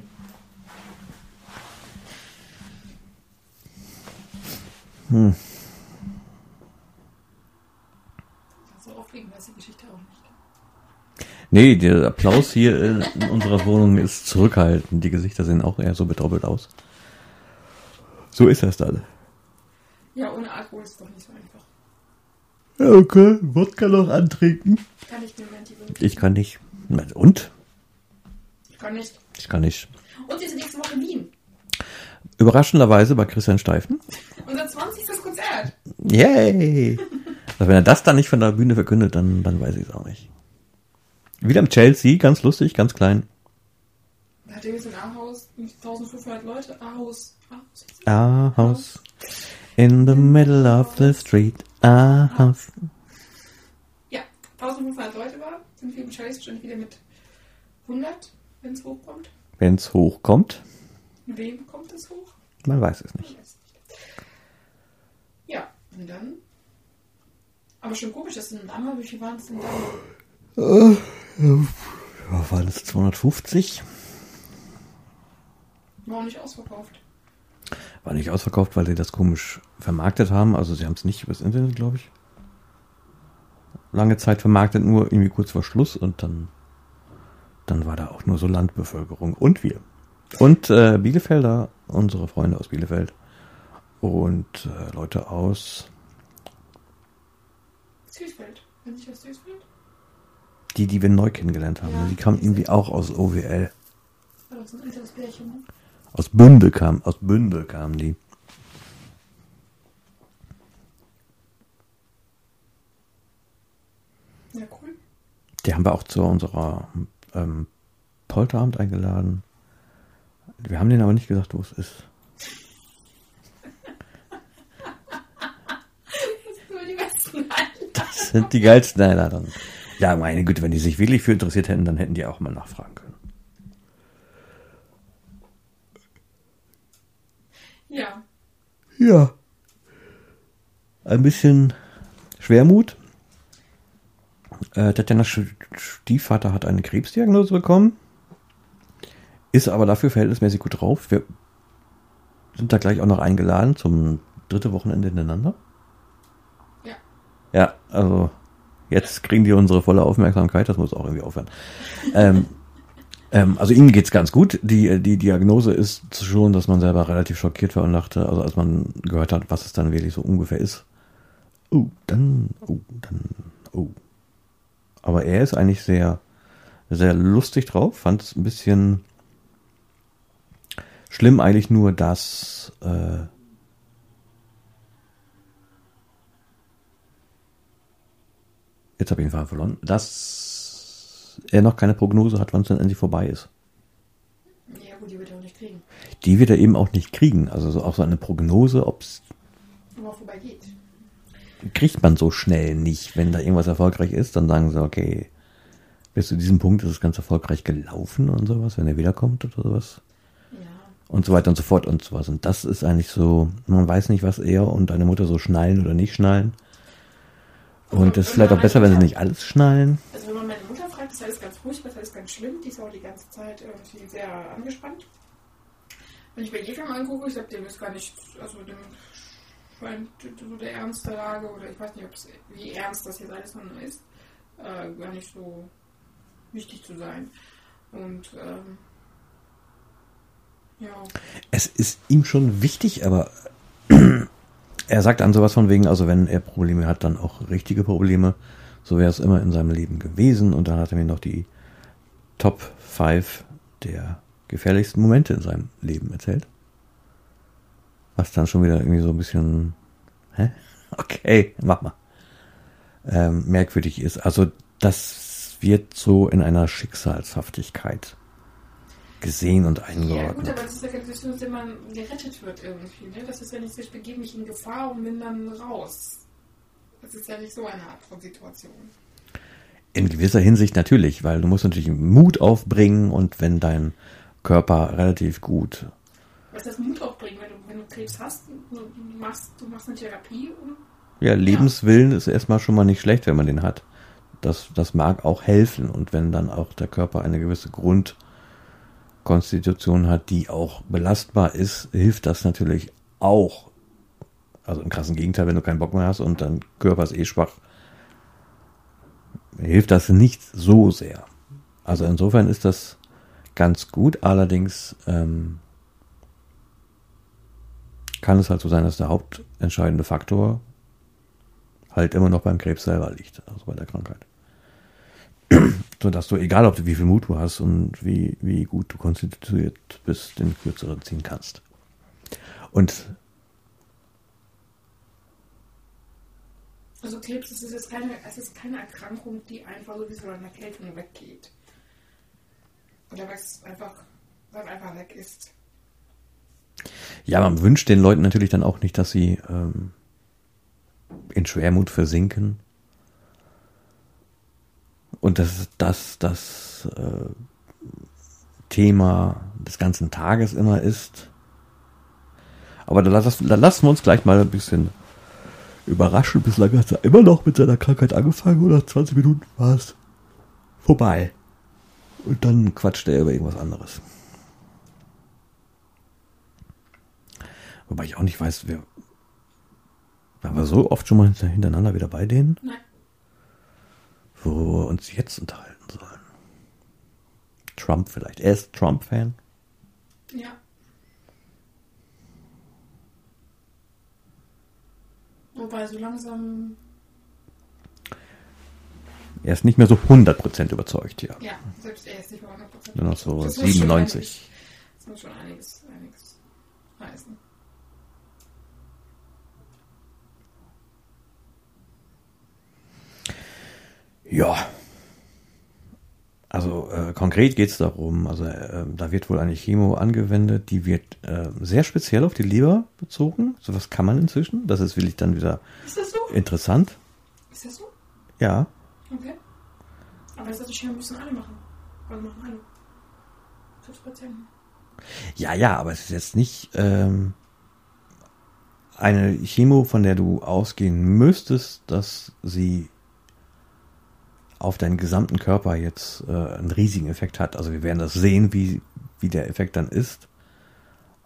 So aufregend weiß die Geschichte auch nicht. Nee, der Applaus hier in unserer Wohnung ist zurückhaltend. Die Gesichter sehen auch eher so bedoppelt aus. So ist das dann. Ja, ohne Alkohol ist es doch nicht so einfach. Ja, okay. Wodka noch antrinken. Kann ich wirklich? Ich kann nicht. Und? Ich kann nicht. Ich kann nicht. Und wir sind nächste Woche in Wien. Überraschenderweise bei Christian Steifen. Unser 20. Konzert. Yay! Also wenn er das dann nicht von der Bühne verkündet, dann, dann weiß ich es auch nicht. Wieder im Chelsea, ganz lustig, ganz klein. Da hat irgendwie so ein A-Haus, 1500 Leute. A-Haus. A-Haus. In the middle of the street. A house. Ja, 1500 Leute war. Sind wir im Chase wahrscheinlich wieder mit 100, wenn es hochkommt. Wenn es hochkommt, wem kommt es hoch? man weiß es nicht. Ich weiß nicht. Ja, und dann. Aber schon komisch, dass ein Name, wie viel waren es denn da? Ja, waren es 250? War nicht ausverkauft. War nicht ausverkauft, weil sie das komisch vermarktet haben. Also sie haben es nicht übers Internet, glaube ich. Lange Zeit vermarktet, nur irgendwie kurz vor Schluss und dann, dann war da auch nur so Landbevölkerung und wir. Und äh, Bielefelder, unsere Freunde aus Bielefeld und äh, Leute aus, Süßfeld. Wenn nicht aus Süßfeld? die, die wir neu kennengelernt haben. Ja. Die kamen irgendwie auch aus OWL. Doch so ein älteres Pärchen, ne? Aus Bünde kam, aus Bünde kamen die. Ja, cool. Die haben wir auch zu unserer ähm, Polterabend eingeladen. Wir haben denen aber nicht gesagt, wo es ist. Das sind die geilsten Einladungen. Ja, meine Güte, wenn die sich wirklich für interessiert hätten, dann hätten die auch mal nachfragen können. Ja. Ja. Ein bisschen Schwermut. Äh, Tatjana Sch- Stiefvater hat eine Krebsdiagnose bekommen. Ist aber dafür verhältnismäßig gut drauf. Wir sind da gleich auch noch eingeladen zum dritte Wochenende hintereinander. Ja. Ja, also jetzt kriegen die unsere volle Aufmerksamkeit, das muss auch irgendwie aufhören. ähm, ähm, also ihnen geht's ganz gut. Die, die Diagnose ist schon, dass man selber relativ schockiert war und dachte, also als man gehört hat, was es dann wirklich so ungefähr ist. Oh, dann, oh, dann, oh. Aber er ist eigentlich sehr, sehr lustig drauf, fand es ein bisschen schlimm eigentlich nur, dass äh, jetzt habe ich Faden verloren, dass er noch keine Prognose hat, wann es dann endlich vorbei ist. Ja, gut, die wird er auch nicht kriegen. Die wird er eben auch nicht kriegen. Also so, auch so eine Prognose, ob es vorbei geht. Kriegt man so schnell nicht. Wenn da irgendwas erfolgreich ist, dann sagen sie, okay, bis zu diesem Punkt ist es ganz erfolgreich gelaufen und sowas, wenn er wiederkommt oder sowas. Ja. Und so weiter und so fort und sowas. Und das ist eigentlich so, man weiß nicht, was er und deine Mutter so schnallen oder nicht schnallen. Und es ist vielleicht auch besser, wenn sie nicht alles schnallen. Also wenn man meine Mutter fragt, ist alles ganz furchtbar, ist alles ganz schlimm. Die ist auch die ganze Zeit irgendwie sehr angespannt. Wenn ich bei jedem angucke, ich sage, dem ist gar nicht, also dem scheint so der Ernst der Lage, oder ich weiß nicht, wie ernst das jetzt alles noch ist, äh, gar nicht so wichtig zu sein. Und ähm, ja, Es ist ihm schon wichtig, aber er sagt dann sowas von wegen, also wenn er Probleme hat, dann auch richtige Probleme. So wäre es immer in seinem Leben gewesen. Und dann hat er mir noch die Top 5 der gefährlichsten Momente in seinem Leben erzählt. Was dann schon wieder irgendwie so ein bisschen, hä? Okay, mach mal. Ähm, merkwürdig ist. Also das wird so in einer Schicksalshaftigkeit gesehen und ja gut, eingeordnet. aber das ist ja Situation, in der man gerettet wird irgendwie. Ne? Das ist ja nicht so, ich begebe mich in Gefahr und bin dann raus. Das ist ja nicht so eine Art von Situation. In gewisser Hinsicht natürlich, weil du musst natürlich Mut aufbringen und wenn dein Körper relativ gut, Was das Mut aufbringen, wenn du, wenn du Krebs hast, du machst, du machst eine Therapie und ja, Lebenswillen ist erstmal schon mal nicht schlecht, wenn man den hat. Das, das mag auch helfen und wenn dann auch der Körper eine gewisse Grundkonstitution hat, die auch belastbar ist, hilft das natürlich auch. Also im krassen Gegenteil, wenn du keinen Bock mehr hast und dein Körper ist eh schwach, hilft das nicht so sehr. Also insofern ist das ganz gut. Allerdings ähm, kann es halt so sein, dass der hauptentscheidende Faktor halt immer noch beim Krebs selber liegt, also bei der Krankheit. so dass du, egal ob du wie viel Mut du hast und wie, wie gut du konstituiert bist, den kürzeren ziehen kannst. Und Also Krebs ist jetzt keine, es ist keine Erkrankung, die einfach so wie so eine Erkältung weggeht. Oder was einfach, was einfach weg ist. Ja, man wünscht den Leuten natürlich dann auch nicht, dass sie ähm, in Schwermut versinken. Und das ist das, das äh, Thema des ganzen Tages immer ist. Aber da, lass, da lassen wir uns gleich mal ein bisschen überraschen. Bislang hat er immer noch mit seiner Krankheit angefangen und nach 20 Minuten war es vorbei. Und dann quatscht er über irgendwas anderes. Wobei ich auch nicht weiß, wer. Waren wir so oft schon mal hinter- hintereinander wieder bei denen, Nein. wo wir uns jetzt unterhalten sollen? Trump vielleicht. Er ist Trump-Fan. Ja. Wobei so langsam, Er ist nicht mehr so 100% überzeugt, ja. ja, selbst er ist nicht mehr 100%. Nur noch so Das muss schon 97. einiges- Das muss schon einiges, einiges heißen. Ja. Also äh, konkret geht es darum, also äh, da wird wohl eine Chemo angewendet, die wird äh, sehr speziell auf die Leber bezogen. Sowas kann man inzwischen. Das ist wirklich dann wieder Ist das so? interessant. Ist das so? Ja. Okay. Aber das Schirm müssen alle machen. Also machen alle. Krebspatienten. Ja, ja, aber es ist jetzt nicht ähm, eine Chemo, von der du ausgehen müsstest, dass sie auf deinen gesamten Körper jetzt äh, einen riesigen Effekt hat. Also wir werden das sehen, wie, wie der Effekt dann ist.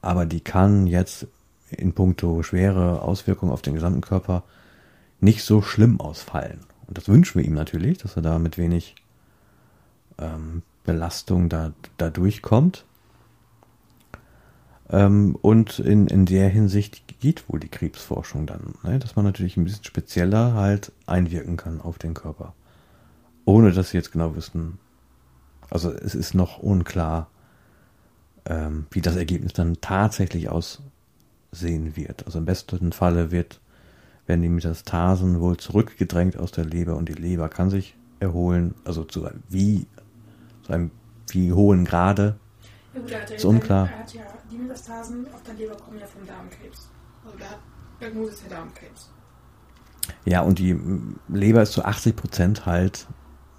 Aber die kann jetzt in puncto schwere Auswirkungen auf den gesamten Körper nicht so schlimm ausfallen. Und das wünschen wir ihm natürlich, dass er da mit wenig ähm, Belastung da, da durchkommt. Ähm, und in, in der Hinsicht geht wohl die Krebsforschung dann, ne? dass man natürlich ein bisschen spezieller halt einwirken kann auf den Körper. Ohne dass sie jetzt genau wissen, also es ist noch unklar, ähm, wie das Ergebnis dann tatsächlich aussehen wird. Also im besten Falle wird, werden die Metastasen wohl zurückgedrängt aus der Leber und die Leber kann sich erholen, also zu wie, zu einem wie hohen Grade. Ja, gut, Ist unklar. Er hat ja, die Metastasen auf der Leber kommen ja vom Darmkrebs. Also der hat Diagnose ist ja Darmkrebs. Ja, und die Leber ist zu 80 Prozent halt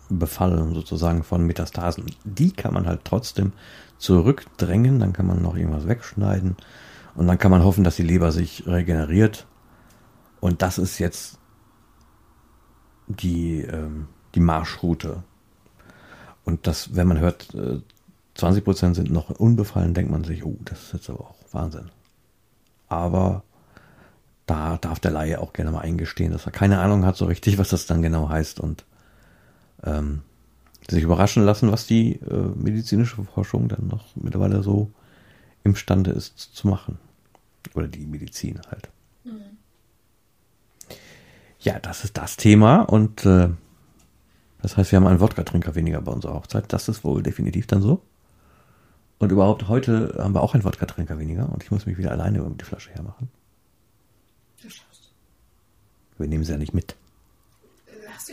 befallen sozusagen von Metastasen. Die kann man halt trotzdem zurückdrängen, dann kann man noch irgendwas wegschneiden und dann kann man hoffen, dass die Leber sich regeneriert. Und das ist jetzt die, ähm, die Marschroute. Und das, wenn man hört, äh, 20 Prozent sind noch unbefallen, denkt man sich, oh, das ist jetzt aber auch Wahnsinn. Aber da darf der Laie auch gerne mal eingestehen, dass er keine Ahnung hat so richtig, was das dann genau heißt und ähm, sich überraschen lassen, was die äh, medizinische Forschung dann noch mittlerweile so imstande ist zu machen. Oder die Medizin halt. Ja, das ist das Thema und äh, das heißt, wir haben einen Wodka-Trinker weniger bei unserer Hochzeit. Das ist wohl definitiv dann so. Und überhaupt heute haben wir auch einen Wodka-Trinker weniger und ich muss mich wieder alleine über die Flasche hermachen. Wir nehmen sie ja nicht mit.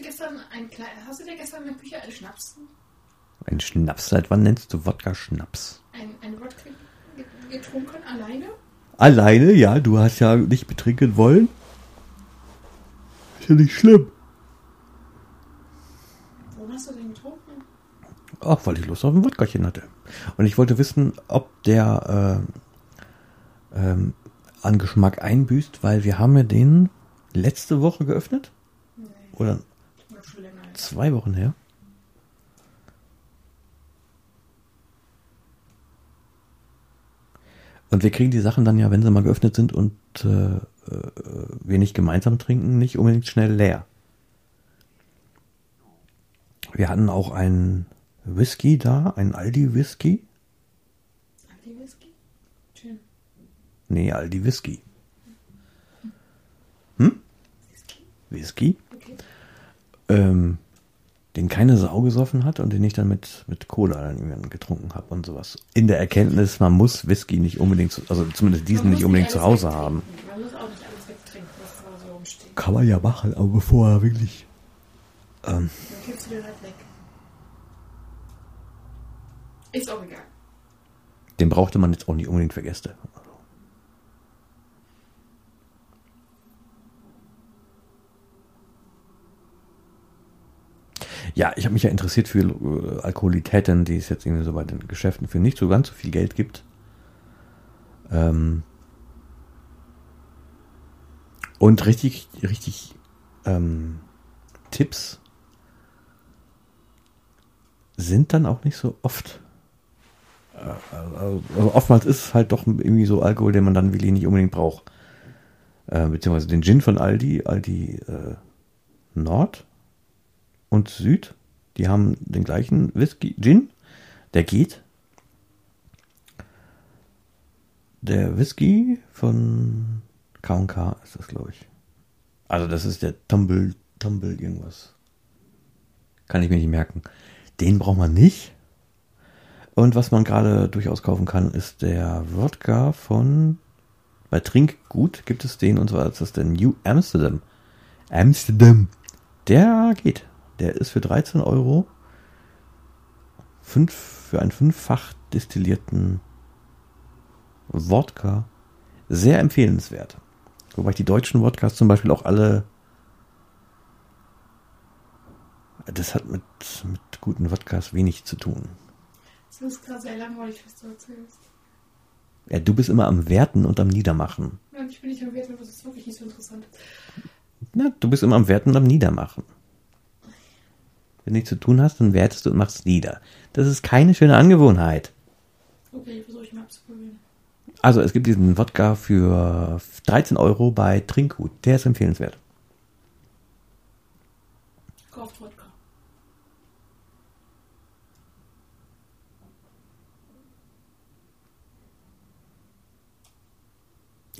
Hast du gestern ein Kle hast du dir gestern in der Küche einen Schnaps, Ein Schnaps, seit wann nennst du Wodka-Schnaps? ein, ein Wodka ge- getrunken alleine? Alleine, ja, du hast ja nicht betrinken wollen. Ist ja nicht schlimm. Warum hast du den getrunken? Ach, weil ich Lust auf ein Wodkachen hatte. Und ich wollte wissen, ob der äh, ähm, an Geschmack einbüßt, weil wir haben ja den letzte Woche geöffnet. Nee, Oder noch schon länger. her. Zwei Wochen her. Und wir kriegen die Sachen dann ja, wenn sie mal geöffnet sind und äh, äh, wir nicht gemeinsam trinken, nicht unbedingt schnell leer. Wir hatten auch einen Whisky da, einen Aldi Whisky. Anti-Whisky? Schön. Nee, Aldi Whisky. Hm? Whisky? Whisky. Okay. ähm, den keine Sau gesoffen hat und den ich dann mit, mit Cola dann irgendwann getrunken habe und sowas. In der Erkenntnis, man muss Whisky nicht unbedingt, zu, also zumindest diesen nicht unbedingt zu alles Hause haben. Man muss auch nicht alles wegtrinken, was da so rumsteht. Kann man ja machen, aber bevor er wirklich. Ähm, Dann kippst du den halt weg. Ist auch egal. den brauchte man jetzt auch nicht unbedingt für Gäste. Ja, ich habe mich ja interessiert für äh, Alkoholitäten, die es jetzt irgendwie so bei den Geschäften für nicht so ganz so viel Geld gibt. Ähm und richtig, richtig ähm, Tipps sind dann auch nicht so oft. Äh, Also oftmals ist es halt doch irgendwie so Alkohol, den man dann wirklich nicht unbedingt braucht. Äh, beziehungsweise den Gin von Aldi, Aldi äh, Nord und Süd, die haben den gleichen Whisky, Gin, der geht. Der Whisky von K&K ist das, glaube ich. Also das ist der Tumble, Tumble irgendwas. Kann ich mir nicht merken. Den braucht man nicht. Und was man gerade durchaus kaufen kann, ist der Wodka von bei Trinkgut gibt es den und zwar ist das der New Amsterdam. Amsterdam. Der geht. Der ist für 13 Euro fünf, für einen fünffach destillierten Wodka sehr empfehlenswert. Wobei ich die deutschen Wodkas zum Beispiel auch alle das hat mit, mit guten Wodkas wenig zu tun. Das ist gerade sehr langweilig, was du erzählst. Ja, du bist immer am Werten und am Niedermachen. Nein, ich bin nicht am Wert, aber das ist wirklich nicht so interessant. Na, du bist immer am Werten und am Niedermachen. Wenn du nichts zu tun hast, dann wertest du und machst nieder. Das ist keine schöne Angewohnheit. Okay, versuche ich mal abzuprobieren. Also, es gibt diesen Wodka für 13 Euro bei Trinkgut. Der ist empfehlenswert. Kauft Wodka.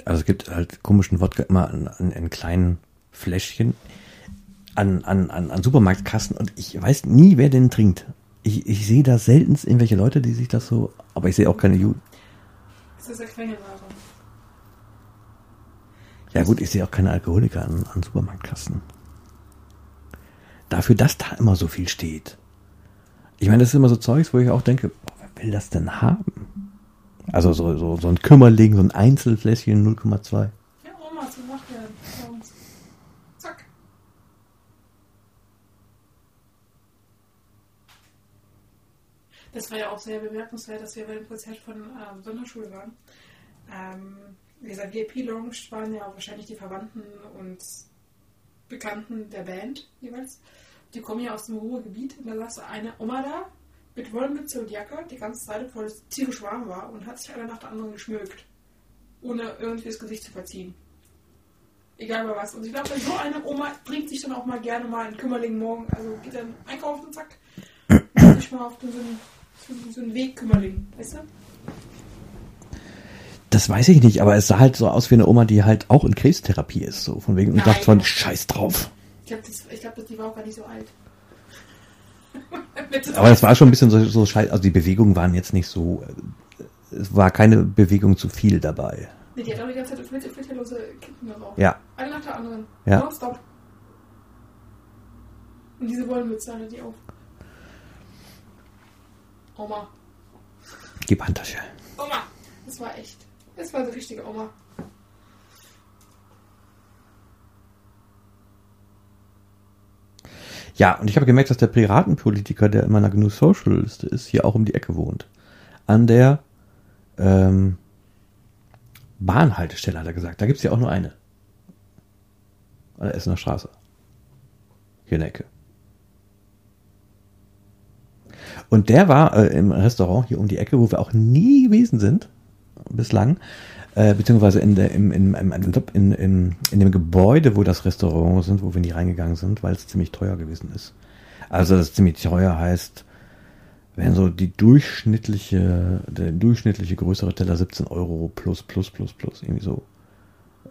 Also, es gibt halt komischen Wodka immer in, in, in kleinen Fläschchen an, an, an, an Supermarktkassen und ich weiß nie, wer den trinkt. Ich, ich sehe da selten irgendwelche Leute, die sich das so, aber ich sehe auch keine Ju Das ist ja Quengelware. Ja gut, ich sehe auch keine Alkoholiker an, an Supermarktkassen. Dafür, dass da immer so viel steht. Ich meine, das ist immer so Zeugs, wo ich auch denke, boah, wer will das denn haben? Also so, so, so ein Kümmerling, so ein Einzelfläschchen 0,2. Ja, Oma, so macht er bei uns. Zack. Das war ja auch sehr bemerkenswert, dass wir bei dem Konzert von ähm, Sonderschule waren. Ähm, dieser VIP-Lounge waren ja wahrscheinlich die Verwandten und Bekannten der Band jeweils. Die kommen ja aus dem Ruhrgebiet und da saß eine Oma da mit Wollmütze und Jacke die ganze Zeit, es tierisch warm war und hat sich eine nach der anderen geschmückt. Ohne irgendwie das Gesicht zu verziehen. Egal bei was. Und ich glaube, so eine Oma bringt sich dann auch mal gerne mal in Kümmerling morgen, also geht dann einkaufen zack, sich mal auf so einen, so einen- so einen Weg Kümmerling, weißt du? Das weiß ich nicht, aber es sah halt so aus wie eine Oma, die halt auch in Krebstherapie ist. So von wegen und dachte von Scheiß drauf. Ich glaube, glaub, die war auch gar nicht so alt. Aber das war schon ein bisschen so, so scheiß. Also die Bewegungen waren jetzt nicht so. äh, Es war keine Bewegung zu viel dabei. Nee, die hat auch die ganze Zeit flitterlose Kippen drauf. Ja. Eine nach der anderen. Ja. Nonstop. Und diese Wollmütze hatte die auf. Oma. Gib Handtasche. Oma. Das war echt. Das war eine richtige Oma. Ja, und ich habe gemerkt, dass der Piratenpolitiker, der in meiner GNU Social Liste ist, hier auch um die Ecke wohnt. An der ähm, Bahnhaltestelle, hat er gesagt. Da gibt's ja auch nur eine. An der Essener Straße. Hier in der Ecke. Und der war äh, im Restaurant hier um die Ecke, wo wir auch nie gewesen sind, bislang, äh, beziehungsweise in, der, im, in, in, in, in, in dem Gebäude, wo das Restaurant sind, wo wir nie reingegangen sind, weil es ziemlich teuer gewesen ist. Also das ziemlich teuer heißt, wenn so die durchschnittliche, der durchschnittliche größere Teller 17 Euro plus, plus, plus, plus, irgendwie so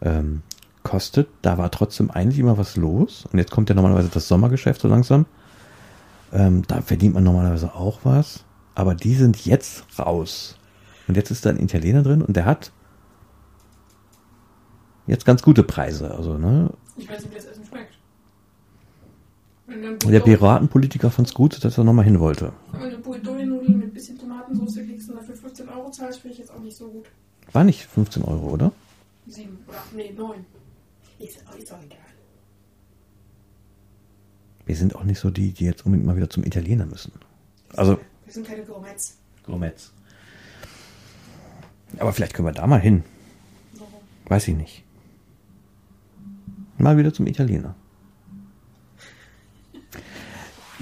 ähm, kostet. Da war trotzdem eigentlich immer was los. Und jetzt kommt ja normalerweise das Sommergeschäft so langsam. Ähm, da verdient man normalerweise auch was. Aber die sind jetzt raus. Und jetzt ist da ein Italiener drin und der hat jetzt ganz gute Preise. Also, ne? Ich weiß nicht, wie das Essen schmeckt. Der Piratenpolitiker fand's gut, dass er nochmal hin wollte. Wenn du Bouillon-Nudeln mit bisschen Tomatensauce kriegst und dafür 15 Euro zahlst, finde ich jetzt auch nicht so gut. War nicht 15 Euro, oder? Sieben oder nee, neun. Ist, ist auch egal. Wir sind auch nicht so die, die jetzt unbedingt mal wieder zum Italiener müssen. Also, Wir sind keine Gourmets. Gourmets. Aber vielleicht können wir da mal hin. Warum? Weiß ich nicht. Mal wieder zum Italiener.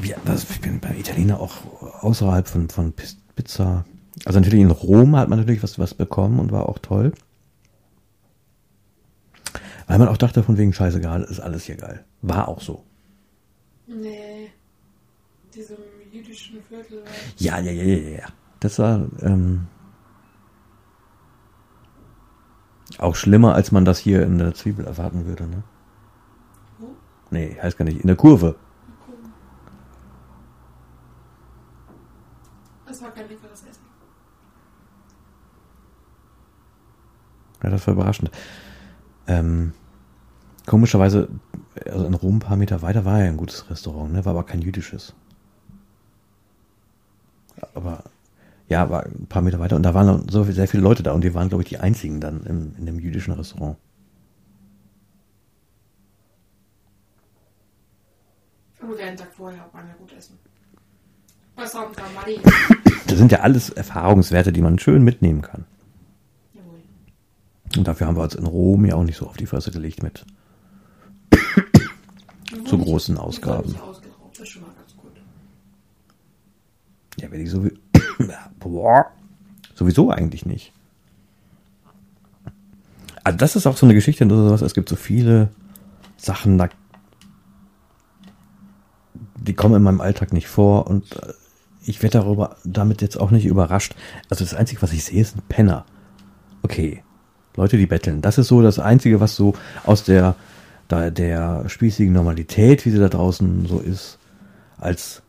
Ja, das, ich bin beim Italiener auch außerhalb von, von Pizza. Also natürlich in Rom hat man natürlich was, was bekommen und war auch toll. Weil man auch dachte, von wegen scheißegal, ist alles hier geil. War auch so. Nee. Diesem jüdischen Viertel. Ja, ja, ja, ja, ja. Das war ähm, auch schlimmer, als man das hier in der Zwiebel erwarten würde, ne? Wo? Nee, heißt gar nicht. In der Kurve. Das war kein leckeres Essen. Ja, das war überraschend. Ähm, komischerweise, also in Rom ein paar Meter weiter war ja ein gutes Restaurant, ne? War aber kein jüdisches. Aber ja, war ein paar Meter weiter und da waren so sehr viele Leute da und wir waren, glaube ich, die einzigen dann im, in dem jüdischen Restaurant. Wir einen Tag vorher auch mal gut essen. Was haben? Das sind ja alles Erfahrungswerte, die man schön mitnehmen kann. Jawohl. Und dafür haben wir uns in Rom ja auch nicht so auf die Fresse gelegt mit. Wir Zu wurden großen nicht- wir Ausgaben. wurden nicht ausgeraubt, das ist schon mal ganz gut. Ja, wenn ich so Boah. Sowieso eigentlich nicht. Also das ist auch so eine Geschichte oder sowas. Es gibt so viele Sachen, da, die kommen in meinem Alltag nicht vor und äh, ich werde darüber damit jetzt auch nicht überrascht. Also das Einzige, was ich sehe, ist ein Penner. Okay, Leute, die betteln. Das ist so das Einzige, was so aus der, da, der spießigen Normalität, wie sie da draußen so ist, als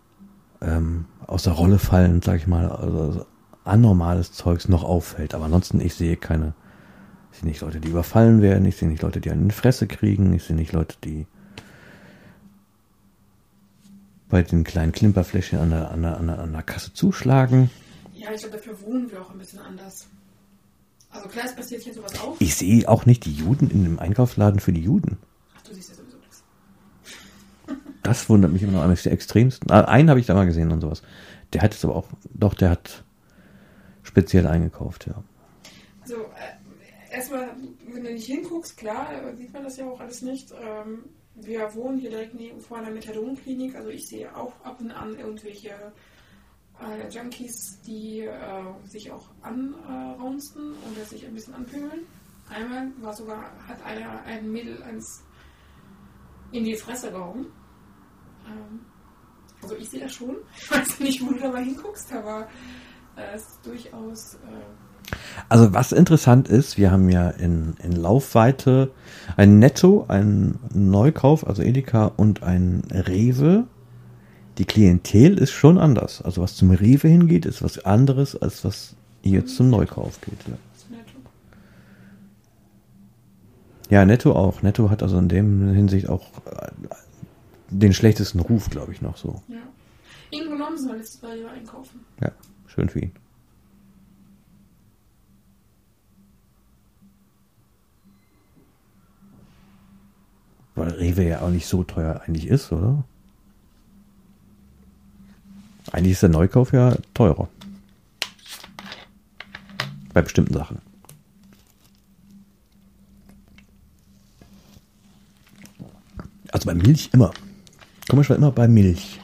ähm, aus der Rolle fallen, sag ich mal, also anormales Zeugs noch auffällt. Aber ansonsten, ich sehe keine Ich sehe nicht Leute, die überfallen werden. Ich sehe nicht Leute, die eine Fresse kriegen. Ich sehe nicht Leute, die bei den kleinen Klimperfläschchen an der, an der, an der, an der Kasse zuschlagen. Ja, ich glaube, dafür wohnen wir auch ein bisschen anders. Also klar, es passiert hier sowas auch. Ich sehe auch nicht die Juden in dem Einkaufsladen für die Juden. Du siehst ja sowieso das. Das wundert mich immer noch eines der extremsten. Ah, Einen habe ich da mal gesehen und sowas. Der hat es aber auch, doch, der hat speziell eingekauft, ja. Also, äh, erstmal, wenn du nicht hinguckst, klar, äh, sieht man das ja auch alles nicht. Ähm, wir wohnen hier direkt neben vor einer Methadonklinik, also ich sehe auch ab und an irgendwelche äh, Junkies, die äh, sich auch anraunsten oder sich ein bisschen anpöbeln. Einmal war sogar, hat einer ein Mädel eins in die Fresse gehauen. Ähm, also ich sehe das schon. Ich weiß nicht, wo du dabei hinguckst, aber äh, es ist durchaus. Äh, Also was interessant ist, wir haben ja in, in Laufweite ein Netto, ein Neukauf, also Edeka und ein Rewe. Die Klientel ist schon anders. Also was zum Rewe hingeht, ist was anderes, als was hier zum Neukauf geht. Ja. das ist nett. Ja, Netto auch. Netto hat also in dem Hinsicht auch äh, den schlechtesten Ruf, glaube ich, noch so. Ja. Ihn genommen soll jetzt bei dir einkaufen. Ja, schön für ihn. Weil Rewe ja auch nicht so teuer eigentlich ist, oder? Eigentlich ist der Neukauf ja teurer. Bei bestimmten Sachen. Also bei Milch immer. Komisch war immer bei Milch.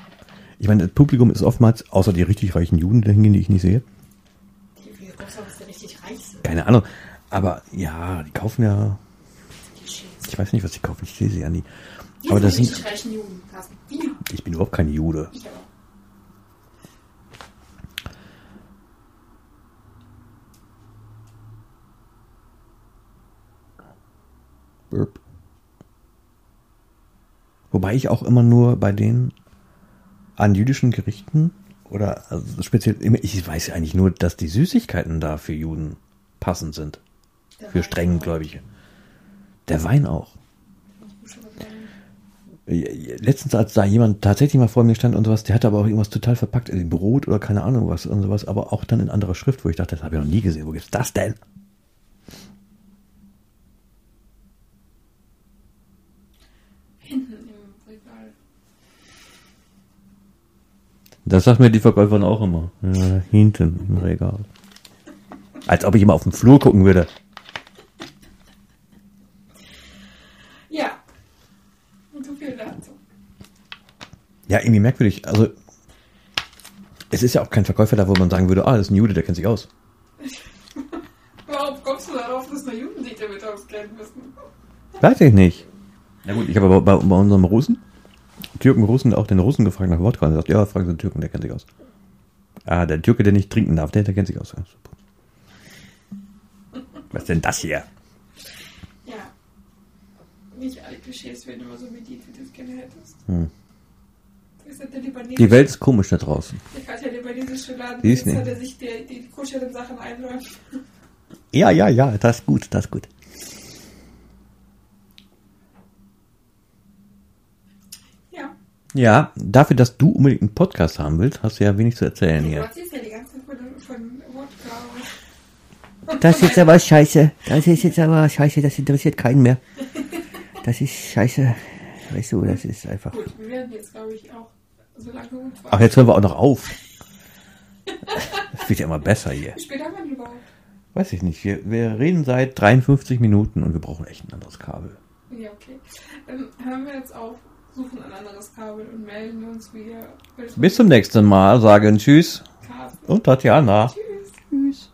Ich meine, das Publikum ist oftmals, außer die richtig reichen Juden, die die ich nicht sehe. Die wir richtig reich sind. Keine Ahnung. Aber ja, die kaufen ja. Ich weiß nicht, was die kaufen. Ich sehe sie ja nie. Die Aber das sind sind. richtig reichen Juden, Carsten. Die. Ich bin überhaupt kein Jude. Ich aber. Burp. Wobei ich auch immer nur bei den an jüdischen Gerichten oder also speziell, ich weiß ja eigentlich nur, dass die Süßigkeiten da für Juden passend sind. Der Für Wein strengen auch. Gläubige. Der Wein auch. Sagen. Letztens, als da jemand tatsächlich mal vor mir stand und sowas, der hatte aber auch irgendwas total verpackt, in Brot oder keine Ahnung was und sowas, aber auch dann in anderer Schrift, wo ich dachte, das habe ich noch nie gesehen. Wo gibt's das denn? Hinten im Regal. Das sagt mir die Verkäuferin auch immer. Ja, hinten im Regal. Als ob ich immer auf den Flur gucken würde. Ja. Und so viel dazu. Ja, irgendwie merkwürdig. Also, es ist ja auch kein Verkäufer da, wo man sagen würde, ah, das ist ein Jude, der kennt sich aus. Warum kommst du darauf, dass wir Juden sich damit auskennen müssen? Weiß ich nicht. Na gut, ich habe aber bei, bei unserem Russen, Türken Russen, auch den Russen gefragt nach Wodka und er sagt, ja, fragen Sie den Türken, der kennt sich aus. Ah, der Türke, der nicht trinken darf, der, der kennt sich aus. Ja, super. Was ist denn das hier? Ja. Nicht alle Klischees werden immer so bedient, wie du es gerne hättest. Hm. Die Welt ist komisch da draußen. Der hat ja libanesische Laden, er sich die, die, Sachen einräumt. Ja, ja, ja, das ist gut, das ist gut. Ja. Dafür, dass du unbedingt einen Podcast haben willst, hast du ja wenig zu erzählen hier. erzählst ja die ganze Zeit von, von Wodka. Das ist jetzt aber scheiße. Das ist jetzt aber scheiße, das interessiert keinen mehr. Das ist scheiße. Weißt du, das ist einfach. Gut, wir werden jetzt, glaube ich, auch so lange gut Ach, jetzt hören wir auch noch auf. Das wird ja immer besser hier. Wie spät haben wir denn überhaupt? Weiß ich nicht. Wir, wir reden seit 53 Minuten und wir brauchen echt ein anderes Kabel. Ja, okay. Dann hören wir jetzt auf, suchen ein anderes Kabel und melden uns wieder. Bis zum nächsten Mal. Sagen Tschüss. Kabel. Und Tatjana. Tschüss. Tschüss.